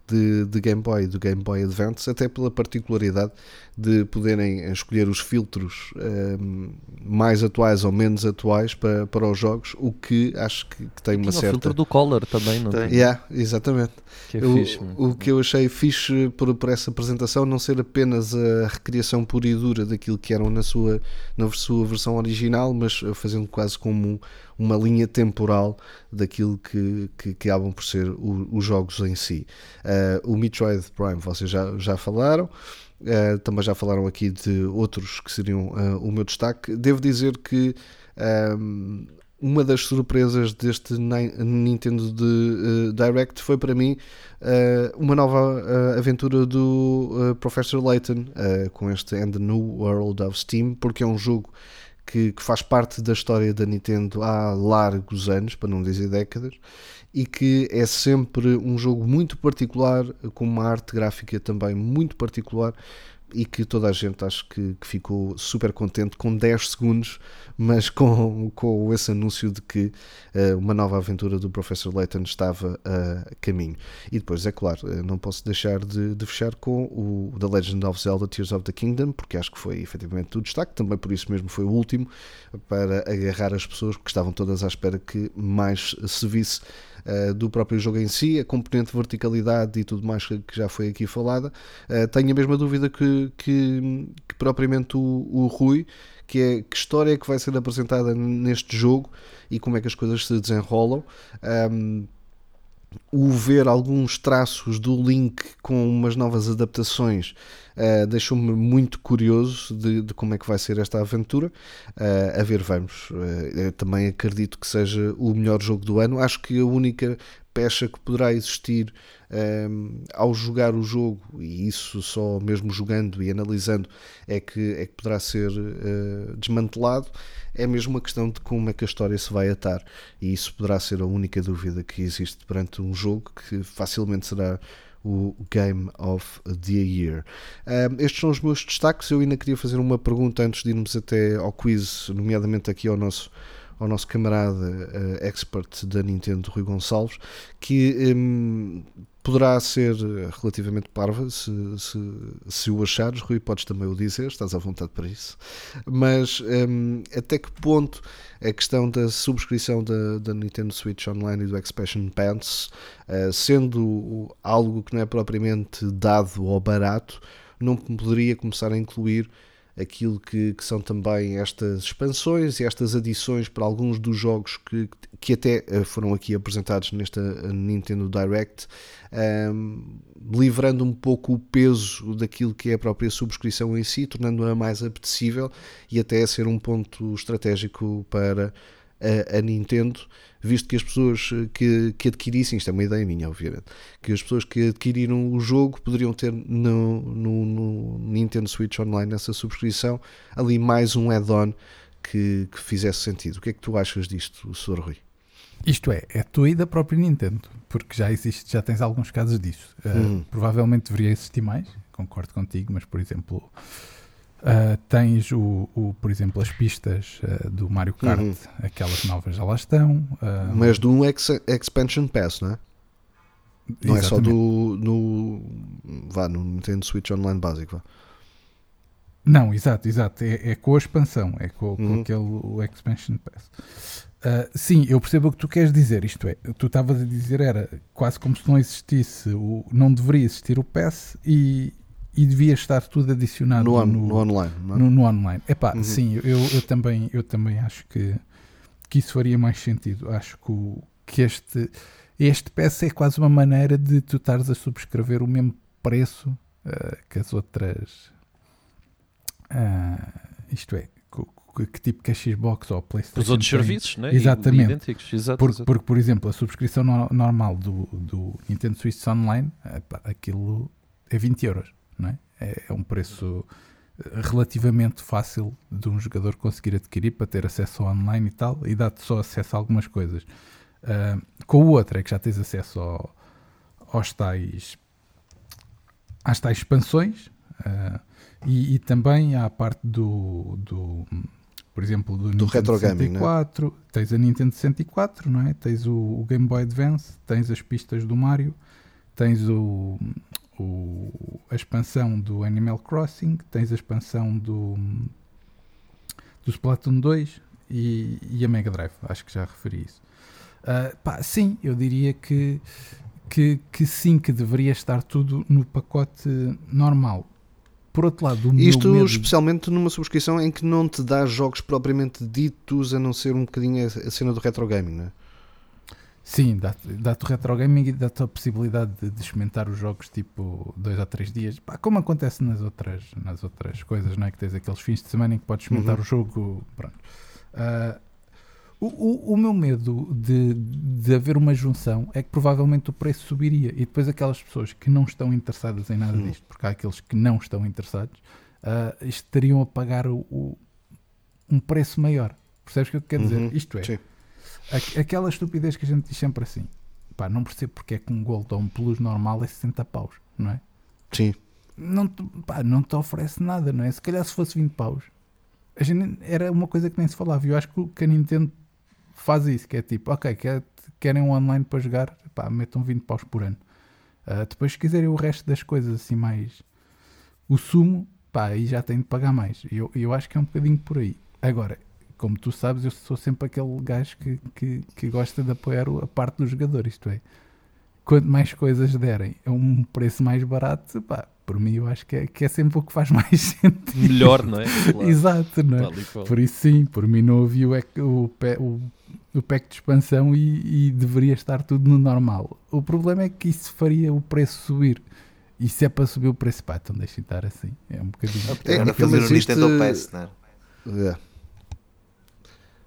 de, de Game Boy do Game Boy Advance, até pela particularidade de poderem escolher os filtros um, ehm, mais atuais ou menos atuais para, para os jogos, o que acho que, que tem uma certa. O filtro do Color também, não tem? Yeah, exatamente. Que é o, fixe, o que eu achei fixe por, por essa apresentação não ser apenas a recriação pura e dura daquilo que eram na sua, na sua versão original, mas fazendo quase como uma linha temporal daquilo que, que, que acabam por ser o, os jogos em si. Uh, o Metroid Prime vocês já, já falaram. Uh, também já falaram aqui de outros que seriam uh, o meu destaque. Devo dizer que um, uma das surpresas deste Nintendo de, uh, Direct foi para mim uma nova aventura do Professor Layton com este And the New World of Steam, porque é um jogo que, que, faz parte da história da Nintendo há largos anos, para não dizer décadas, e que é sempre um jogo muito particular, com uma arte gráfica também muito particular, e que toda a gente acho que, que, ficou super contente com 10 segundos, mas com, com esse anúncio de que uh, uma nova aventura do Professor Layton estava a caminho. E depois, é claro, eh, não posso deixar de, de, fechar com o The Legend of Zelda Tears of the Kingdom, porque acho que foi efetivamente o destaque, também por isso mesmo foi o último, para agarrar as pessoas que estavam todas à espera que mais se visse uh, do próprio jogo em si, a componente de verticalidade e tudo mais que, que já foi aqui falada. Uh, tenho a mesma dúvida que, que, que propriamente o, o Rui, que é que história é que vai ser apresentada neste jogo e como é que as coisas se desenrolam. Um, o ver alguns traços do Link com umas novas adaptações uh, deixou-me muito curioso de, de, como é que vai ser esta aventura. Uh, a ver, vamos. Uh, também acredito que seja o melhor jogo do ano. Acho que a única pecha que poderá existir um, ao jogar o jogo, e isso só mesmo jogando e analisando é que, é que poderá ser uh, desmantelado, é mesmo uma questão de como é que a história se vai atar. E isso poderá ser a única dúvida que existe perante um jogo que facilmente será o Game of the Year. Um, estes são os meus destaques. Eu ainda queria fazer uma pergunta antes de irmos até ao quiz, nomeadamente aqui ao nosso ao nosso camarada uh, expert da Nintendo, Rui Gonçalves, que um, poderá ser relativamente parva, se, se, se, o achares, Rui, podes também o dizer, estás à vontade para isso. Mas um, até que ponto a questão da subscrição da, da Nintendo Switch Online e do Expansion Pass, uh, sendo algo que não é propriamente dado ou barato, não poderia começar a incluir aquilo que, que, são também estas expansões e estas adições para alguns dos jogos que, que até eh, foram aqui apresentados nesta eh, Nintendo Direct, um, ehm, livrando um pouco o peso daquilo que é a própria subscrição em si, tornando-a mais apetecível e até a ser um ponto estratégico para a, a Nintendo visto que as pessoas eh, que, que adquirissem, isto é uma ideia minha, obviamente, que as pessoas que adquiriram o jogo poderiam ter no, no, no Nintendo Switch Online essa subscrição ali mais um add-on que, que, fizesse sentido. O que é que tu achas disto, Sr. Rui? Isto é, é tua e da própria Nintendo, porque já existe, já tens alguns casos disso. Uh, provavelmente deveria existir mais, concordo contigo, mas por exemplo, Uh, tens, o, o, por exemplo, as pistas uh, do Mario Kart, uhum. aquelas novas já lá estão. Uh, Mas de um ex Expansion Pass, não é? Não Exatamente. é só do no, vá, no Nintendo Switch Online básico. Vá. Não, exato, exato. É, é com a expansão, é com, uhum. com aquele Expansion Pass. Sim, eu percebo o que tu queres dizer. Isto é, tu estavas a dizer era quase como se não existisse, o, não deveria existir o Pass e, e devia estar tudo adicionado no, no, no online. Não é? no, no, online. Epá, uhum. sim, eu, eu, também, eu também acho que, que isso faria mais sentido. Acho que, o, que este, este Pass é quase uma maneira de tu estares a subscrever o mesmo preço uh, que as outras Uh, isto é, que, que, tipo que a Xbox ou a PlayStation. Os outros tem. serviços, né? Exatamente. idênticos. Exato, porque, exato. porque, por exemplo, a subscrição no, normal do, do Nintendo Switch Online, epá, aquilo é 20 euros, é? É, é um preço eh, relativamente fácil de um jogador conseguir adquirir para ter acesso ao online e tal, e dá-te só acesso a algumas coisas. Uh, com o outro é que já tens acesso ao, aos tais às tais expansões. Uh, e, e, também a parte do, do por exemplo, do, do Nintendo 64, né? tens a Nintendo 64, não é? Tens o, o, Game Boy Advance, tens as pistas do Mario, tens o, o, a expansão do Animal Crossing, tens a expansão do, do Splatoon 2 e, e a Mega Drive, acho que já referi isso. Uh, pá, sim, eu diria que, que, que sim, que deveria estar tudo no pacote normal. Por outro lado, o Isto medo... especialmente numa subscrição em que não te dá jogos propriamente ditos, a não ser um bocadinho a cena do retro gaming, não é? Sim, dá-te dá o retro gaming e dá-te a possibilidade de, de, experimentar os jogos tipo dois a três dias, Pá, como acontece nas outras, nas outras coisas, não é? Que tens aqueles fins de semana em que podes experimentar uhum. o jogo. Pronto. Uh, o, o, o, meu medo de, de haver uma junção é que provavelmente o preço subiria e depois aquelas pessoas que não estão interessadas em nada disto, porque há aqueles que não estão interessados, uh, estariam a pagar o, o, um preço maior. Percebes o que eu quero dizer? Uhum. Isto é, a, aquela estupidez que a gente diz sempre assim, pá, não percebo porque é que um Gold ou um Plus normal é 60 paus, não é? Sim. Não te, pá, não te oferece nada, não é? Se calhar se fosse 20 paus, a gente, era uma coisa que nem se falava. Eu acho que a Nintendo faz isso, que é tipo, ok, quer, querem um online para jogar, pá, metam 20 paus por ano. Uh, depois, se quiserem o resto das coisas assim mais o sumo, pá, aí já tem de pagar mais. Eu, eu acho que é um bocadinho por aí. Agora, como tu sabes, eu sou sempre aquele gajo que, que, que gosta de apoiar a parte dos jogadores, isto é, quanto mais coisas derem a um preço mais barato, pá, por mim eu acho que é, que é sempre o que faz mais sentido. Melhor, não é? Claro. Exato, não é? Por isso sim, por mim não havia o, o, o, o pack de expansão e, e, deveria estar tudo no normal. O problema é que isso faria o preço subir. E se é para subir o preço, pá, então deixa estar assim. É um bocadinho. É, é fazer o Nintendo Pass, não é? é.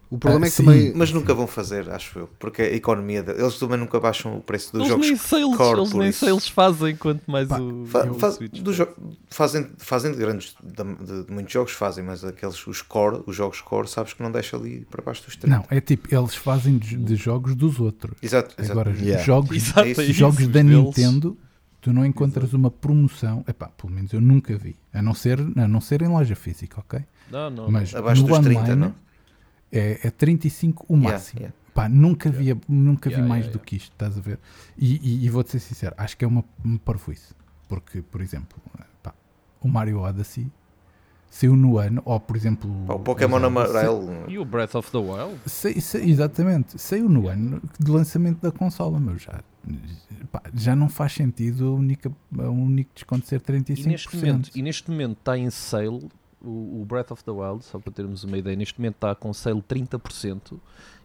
O problema ah, é que sim, também. Mas nunca vão fazer, acho eu, porque a economia. De... Eles também nunca baixam o preço dos eles jogos. Nem sales, core, eles nem sales fazem, quanto mais Pá, o. Fa faz, jo fazem, fazem de grandes. De, de, muitos jogos fazem, mas aqueles, os core, os jogos core, sabes que não deixa ali para baixo dos 30. Não, é tipo, eles fazem de, de jogos dos outros. Exato. Agora, yeah. jogos, Exato, é jogos da Nintendo, tu não encontras Exato. uma promoção. Epá, pelo menos eu nunca vi. A não ser, a não ser em loja física, ok? Não, não. Mas Abaixo no dos online, 30, não? É, é 35 o máximo. Yeah, yeah. Pá, nunca vi, nunca vi mais do que isto, estás a ver? E, e, e vou-te ser sincero, acho que é uma, uma parvoíce. Porque, por exemplo, pá, o Mario Odyssey saiu no ano, ou por exemplo. o Pokémon amarelo. E o Breath of the Wild? Sei, sei, exatamente, saiu no ano de lançamento da consola, mas já, pá, já não faz sentido a única, a único desconto ser 35%. E neste momento, e neste momento está em sale o, Breath of the Wild, só para termos uma ideia, neste momento está com sale 30%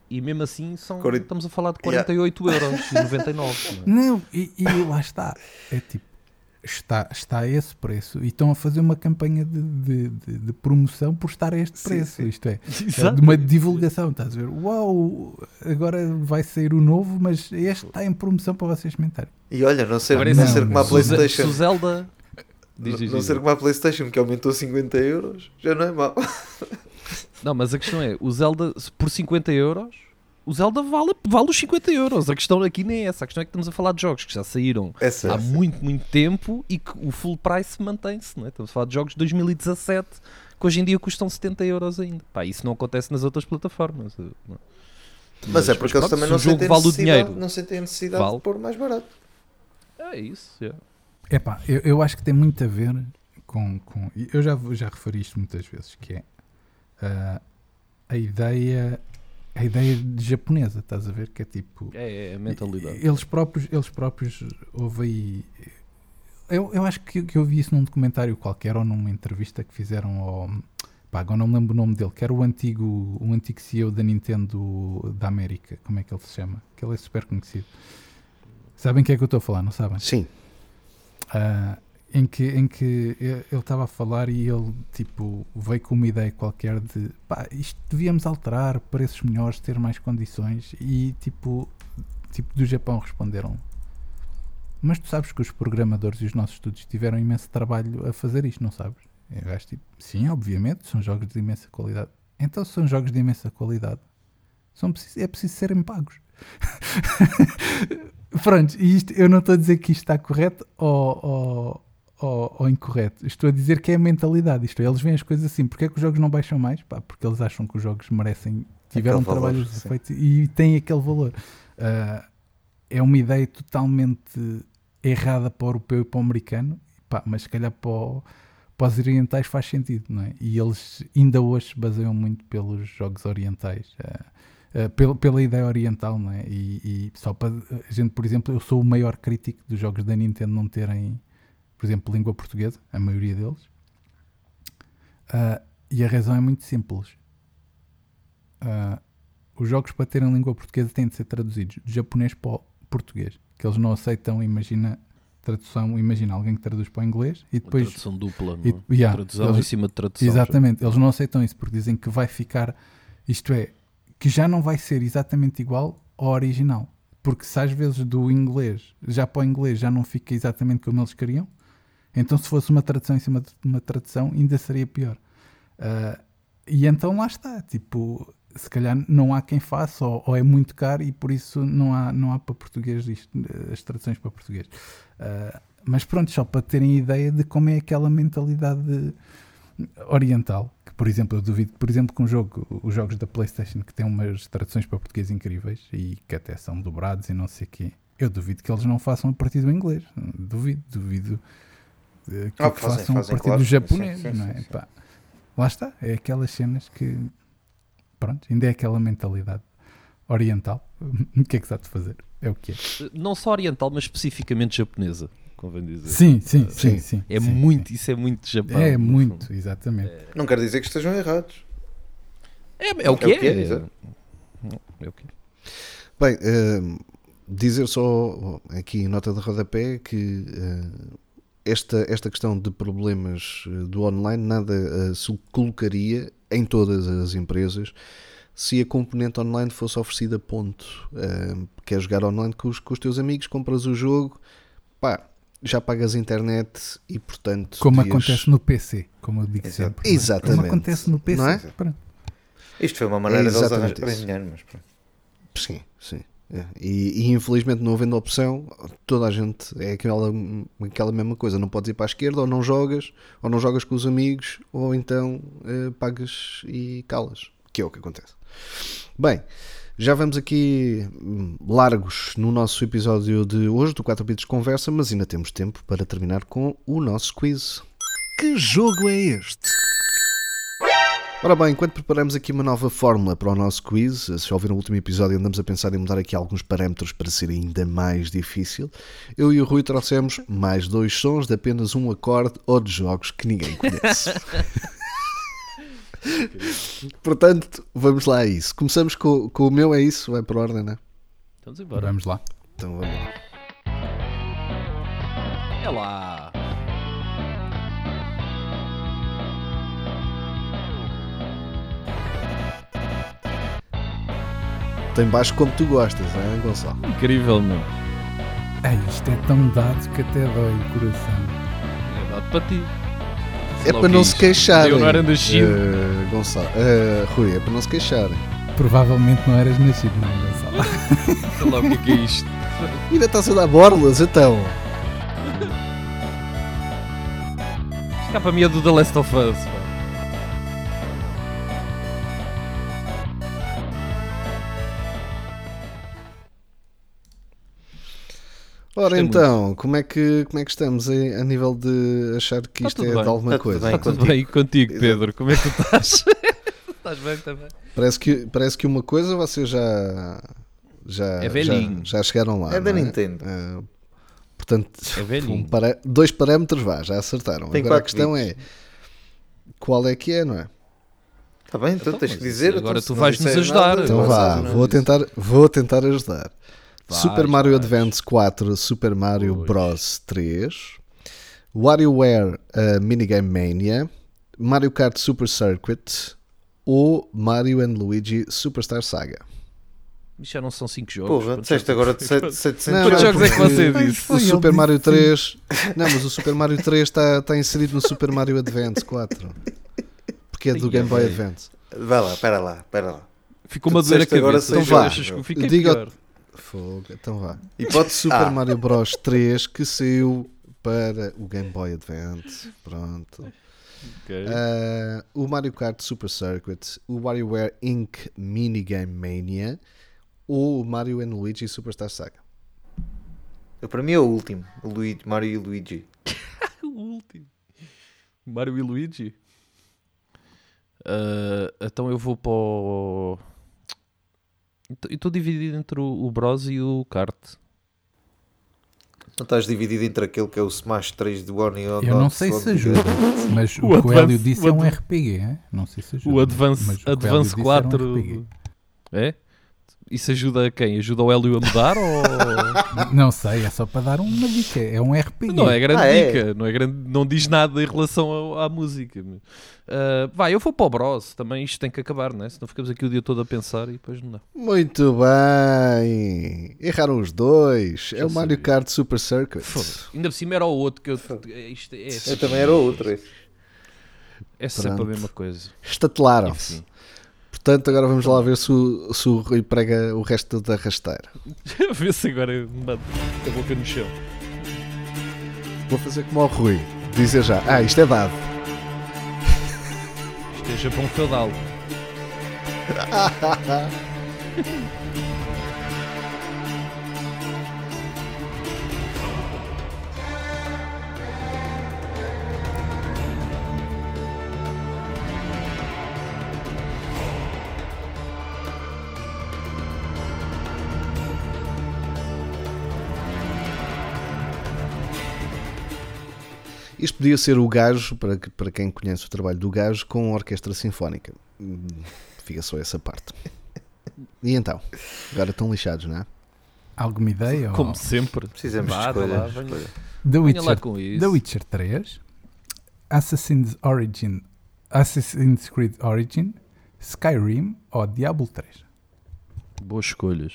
e mesmo assim são, estamos a falar de 48 yeah. euros e 99. Não, é? não e, e, lá está. É tipo, está, está a esse preço e estão a fazer uma campanha de, de, de, de promoção por estar a este sim, preço. Sim. Isto é, é, de uma divulgação. Estás a ver? Uau, agora vai sair o novo, mas este está em promoção para vocês comentarem. E olha, não sei, não, não ser como a PlayStation. Se o Zelda Diz, diz, não ser como a PlayStation que aumentou 50 euros, já não é mau. Não, mas a questão é: o Zelda por 50 euros, o Zelda vale, vale os 50 euros. A questão aqui nem é essa. A questão é que estamos a falar de jogos que já saíram Essa, há muito, muito tempo e que o full price mantém-se. Não é? Estamos a falar de jogos de 2017 que hoje em dia custam 70 euros ainda. Pá, isso não acontece nas outras plataformas. não é? Mas, é porque eles também não sentem, vale o necessidade, dinheiro. não sentem a necessidade Vale. de pôr mais barato. É isso. É. Epá, eu, eu acho que tem muito a ver com. com eu já, já referi isto muitas vezes, que é ah, a ideia. A ideia de japonesa, estás a ver? Que é tipo. É, é a mentalidade. Eles próprios, eles próprios houve aí. Eu, eu acho que, que eu vi isso num documentário qualquer ou numa entrevista que fizeram ao. Pá, agora não me lembro o nome dele, que era o antigo, o antigo CEO da Nintendo da América. Como é que ele se chama? Que ele é super conhecido. Sabem o que é que eu estou a falar, não sabem? Sim. Ah, em que, em que ele estava a falar e ele tipo veio com uma ideia qualquer de pá, isto devíamos alterar preços melhores, ter mais condições e tipo, tipo do Japão responderam mas tu sabes que os programadores e os nossos estudos tiveram imenso trabalho a fazer isto, não sabes? Eu acho tipo, sim, obviamente, são jogos de imensa qualidade. Então são jogos de imensa qualidade. São é preciso serem pagos. Pronto, e isto, eu não estou a dizer que isto está correto ou, ou, ou, ou incorreto. Estou a dizer que é a mentalidade. Isto é, eles veem as coisas assim. Porque é que os jogos não baixam mais? Pá, porque eles acham que os jogos merecem, tiveram Aquele valor, trabalho sim. feito e têm aquele valor. Ah, é uma ideia totalmente errada para o europeu e para o americano, pá, mas se calhar para, o- para os orientais faz sentido, não é? E eles ainda hoje se baseiam muito pelos jogos orientais. ah, ah, pela, pela ideia oriental, não é? E, e só para a gente, por exemplo, eu sou o maior crítico dos jogos da Nintendo não terem, por exemplo, língua portuguesa, a maioria deles. Ah, e a razão é muito simples. Ah, os jogos para terem língua portuguesa têm de ser traduzidos do japonês para o português, que eles não aceitam, imagina tradução, imagina alguém que traduz para o inglês e Uma depois tradução dupla, não e- é? yeah, tradução eles- em cima de tradução. Exatamente, eles não aceitam isso porque dizem que vai ficar, isto é, que já não vai ser exatamente igual ao original. Porque se às vezes do inglês já para o inglês já não fica exatamente como eles queriam, então se fosse uma tradução em cima de uma tradução ainda seria pior. Ah, e então lá está, tipo, se calhar não há quem faça ou, ou é muito caro e por isso não há, não há para português isto, as traduções para português. Ah, mas pronto, só para terem ideia de como é aquela mentalidade oriental, por exemplo, eu duvido, por exemplo, que um jogo, os jogos da Playstation que têm umas traduções para português incríveis e que até são dobrados e não sei o quê, eu duvido que eles não façam a partir do inglês. Duvido, duvido eh, que, Ah, que fazem, façam fazem, a partir claro. do japonês, Sim, sim, não é? sim, sim. Pá, lá está, é aquelas cenas que pronto, ainda é aquela mentalidade oriental. O que é que se há de fazer? É o que é. Não só oriental, mas especificamente japonesa, convém dizer. Sim, sim, sim, sim. sim. É sim, muito, isso é muito sim. Japão. É muito, fundo. exatamente. Não quer dizer que estejam errados. É, é o que É o que é, é. exato. É o que é. Bem, eh, dizer só aqui em nota de rodapé que eh, esta, esta questão de problemas eh, do online nada eh, se colocaria em todas as empresas se a componente online fosse oferecida ponto. Eh, quer jogar online com os, com os teus amigos, compras o jogo, pá, já pagas a internet e portanto. Como devias- acontece no PC, como eu digo Exato. sempre. não é? Exatamente. Como acontece no PC. Não é? Pronto. Isto foi uma maneira deles exatamente arranjarem dinheiro, mas pronto. Sim, sim. É. E, e, infelizmente não havendo opção, toda a gente é aquela, aquela mesma coisa. Não podes ir para a esquerda, ou não jogas, ou não jogas com os amigos, ou então eh, pagas e calas, que é o que acontece. Bem, já vamos aqui hum, largos no nosso episódio de hoje do 4 Bits Conversa, mas ainda temos tempo para terminar com o nosso quiz. Que jogo é este? Ora bem, enquanto preparamos aqui uma nova fórmula para o nosso quiz, se já ouviram o último episódio, andamos a pensar em mudar aqui alguns parâmetros para ser ainda mais difícil. Eu e o Rui trouxemos mais dois sons de apenas um acorde ou de jogos que ninguém conhece. Portanto, vamos lá a isso. Começamos com, com o meu, é isso? Vai por ordem, não é? Vamos embora. Vamos lá. Então vamos lá. É lá. Tem baixo como tu gostas, não é, Gonçalo? Incrível, meu. Ei, isto é tão dado que até dói o coração. É dado para ti. É para não se queixarem. Eu não era nascido. eh, Gonçalo. Eh, Rui, é para não se queixarem. Provavelmente não eras nascido, não, Gonçalo. Sei lá o que é é isto. Ainda está a dar borlas, então. Mim é do The Last of Us. Ora Gostei então, como é, que, como é que estamos a, a nível de achar que Está isto é bem. de alguma Está tudo coisa? bem. Está tudo contigo. bem contigo. Pedro? Como é que tu estás? estás bem também? Parece que, parece que uma coisa vocês já. Já, É velhinho. já, já chegaram lá. É da não Nintendo. Ah, portanto, É velhinho. um para- dois parâmetros vá, já acertaram. Tem Agora a questão bits. é qual é que é, não é? Está bem, então, Então, tens que dizer. agora então, tu vais-nos ajudar. nada, Então vá, vou tentar, vou tentar ajudar. Super Mario vais. Advance 4, Super Mario. Bros 3, WarioWare uh, Minigame Mania, Mario Kart Super Circuit ou Mario and Luigi Superstar Saga. Isto já não são 5 jogos. Porra, Quantos disseste jogos- agora de sete- 700 Não, Quantos jogos é que você disse? O Super Mario isso. 3. Não, mas o Super Mario 3 está está inserido no Super Mario Advance 4. Porque é do Game Boy. Advance. Vai lá, espera lá, espera lá. Ficou-me a Tu doer a agora cabeça. seis Então vá. Diga- pior. Fogo, então vá. Hipótese Super A. Mario Bros 3 que saiu para o Game Boy Advance. Pronto. Ok. Uh, o Mario Kart Super Circuit, o WarioWare Inc. Minigame Mania ou o Mario Luigi Superstar Saga. Para mim é o último. O Luigi, Mario e Luigi. O último. Mario e Luigi. Ah, então eu vou para o. Então, Eu estou dividido entre o, o Bros e o Kart. Não estás dividido entre aquele que é o Smash 3 do One e o Eu não sei se ajuda, mas O o, que o Advance- Hélio disse o é um RPG, hein? não sei se ajuda. O Advance, Advance disse era um 4. RPG. é? Isso ajuda a quem? Ajuda o Hélio a mudar ou. Não sei, é só para dar uma dica, é um RPG. Não é grande Ah, é? dica, não, é grande, não diz nada em relação ao- à música. Ah, vai, eu vou para o Bros, também isto tem que acabar, né? senão ficamos aqui o dia todo a pensar e depois não dá. Muito bem. Erraram os dois. é Já o Mario sabia. Kart Super Circuit. Foda-se. Ainda por cima era o outro que eu. é- Isto é, Eu também era o outro. esse. é sempre Pronto. a mesma coisa. Estatelaram-se. Portanto, agora vamos lá ver se o, se o Rui prega o resto da rasteira. Vê se agora eu com a boca no chão. Vou fazer como ao Rui. Dizer já. Ah, isto é dado. Isto é Japão feudal. Isto podia ser o gajo, para, que- para quem conhece o trabalho do gajo, com orquestra sinfónica. Hum, Fica só essa parte. E então? Agora estão lixados, não é? Alguma ideia? ou- Como sempre. Precisamos de Vá, lá, venha. escolha. The Venha Witcher, lá com isso. The Witcher 3, Assassin's Origin, Assassin's Creed Origin, Skyrim ou Diablo 3? Boas escolhas.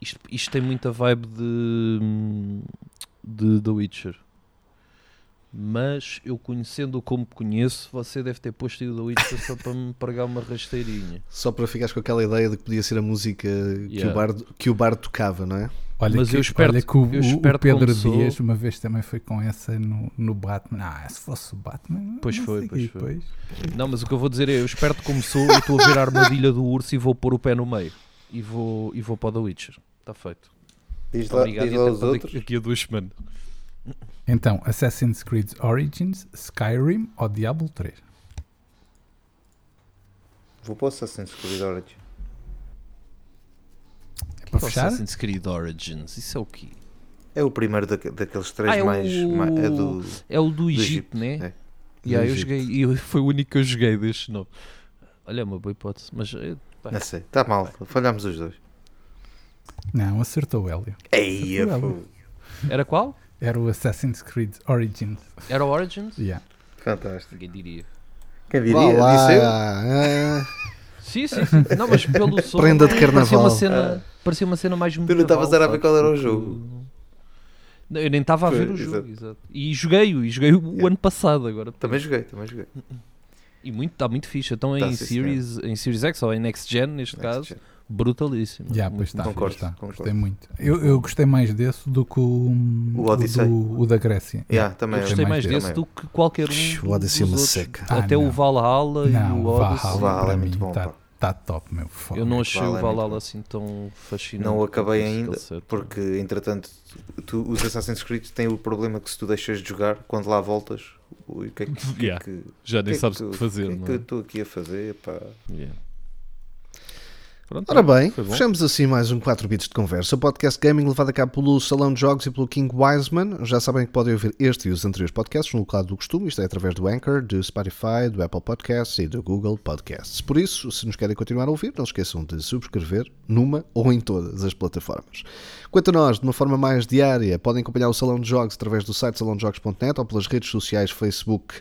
Isto, isto tem muita vibe de, de The Witcher. Mas eu conhecendo como conheço, você deve ter posto aí o The Witcher só para me pregar uma rasteirinha. Só para ficares com aquela ideia de que podia ser a música que, Yeah. o, bar, que o bar tocava, não é? Olha Mas que, eu espero- olha que o, eu o- espero o Pedro Dias uma vez também foi com essa no, no Batman. Ah, se fosse o Batman. Pois não foi, pois foi. pois. Não, mas o que eu vou dizer é, eu esperto como sou, eu estou a ver a armadilha do urso e vou pôr o pé no meio. E vou, e vou para o The Witcher. Está feito. Diz lá, Obrigado diz lá os para outros. daqui, daqui a duas semanas. Então, Assassin's Creed Origins, Skyrim ou Diablo 3? Vou para o Assassin's Creed Origin. É para fechar? Assassin's Creed Origins, isso é o quê? É o primeiro daque- daqueles três Ah, é mais, o- ma- É do. É o do Egito, Egito, né? é. Yeah, Do eu joguei, e eu- foi o único que eu joguei deste novo. Olha, é uma boa hipótese, mas eh, pá, Não sei. Está mal. Falhámos os dois. Não, acertou o Hélio. Ei, Acertou o é Hélio. era qual? Era o Assassin's Creed Origins. Era o Origins? Yeah. fantástico. Ninguém diria. Quem diria? Disse eu. ah, Sim, sim, sim. Não, mas pelo som. Prenda de Parecia carnaval. uma cena, parecia uma cena mais não estavas a ver qual era o jogo. Não, eu nem estava a ver o jogo, exato. exato. E joguei-o, e joguei o ano passado agora. Também joguei, também joguei. E muito, está muito fixe. Então Tá, em, Series, em Series X ou em Next Gen, neste Next caso, gen. brutalíssimo. Já, pois está. Concordo, está. concordo. Gostei muito. Eu, eu gostei mais desse do que o, O Odyssey. do- o da Grécia. Yeah, também Eu é. gostei mais desse. desse do que qualquer um. O Odyssey é uma outros. seca. Ah, Até não. o Valhalla Não, e o Odyssey. Valhalla, é muito bom, está tá top, meu. Foda. Eu não achei Valhalla o é Valhalla bom. assim tão fascinante. Não o acabei ainda, porque entretanto tu, os Assassin's Creed têm o problema que se tu deixas de jogar, quando lá voltas, o que é que, é Yeah. que, Já nem que é sabes o que fazer, O que é que eu é? estou aqui a fazer? Pá. Yeah. Pronto, Ora bem, fechamos assim mais um 4 bits de conversa. O podcast gaming levado a cabo pelo Salão de Jogos e pelo King Wiseman. Já sabem que podem ouvir este e os anteriores podcasts no local do costume, isto é através do Anchor, do Spotify, do Apple Podcasts e do Google Podcasts. Por isso, se nos querem continuar a ouvir, não se esqueçam de subscrever numa ou em todas as plataformas. Quanto a nós, de uma forma mais diária, podem acompanhar o Salão de Jogos através do site salãodejogos.net ou pelas redes sociais Facebook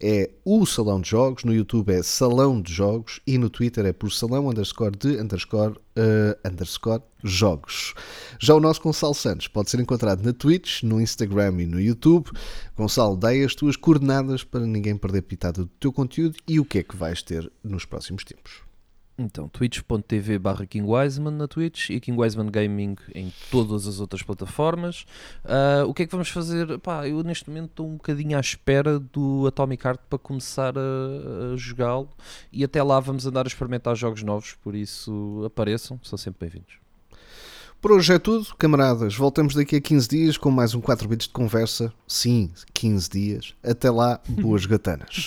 é o Salão de Jogos, no YouTube é Salão de Jogos e no Twitter é por Salão underscore de underscore, eh, underscore Jogos. Já o nosso Gonçalo Santos pode ser encontrado na Twitch, no Instagram e no YouTube. Gonçalo, dai as tuas coordenadas para ninguém perder pitada do teu conteúdo e o que é que vais ter nos próximos tempos. Então, twitch.tv barra King Wiseman na Twitch e King Wiseman Gaming em todas as outras plataformas. Ah, o que é que vamos fazer? Pá, eu neste momento estou um bocadinho à espera do Atomic Heart para começar a, a jogá-lo e até lá vamos andar a experimentar jogos novos, por isso apareçam, são sempre bem-vindos. Por hoje é tudo, camaradas. Voltamos daqui a 15 dias com mais um 4 bits de conversa. Sim, 15 dias. Até lá, boas gatanas.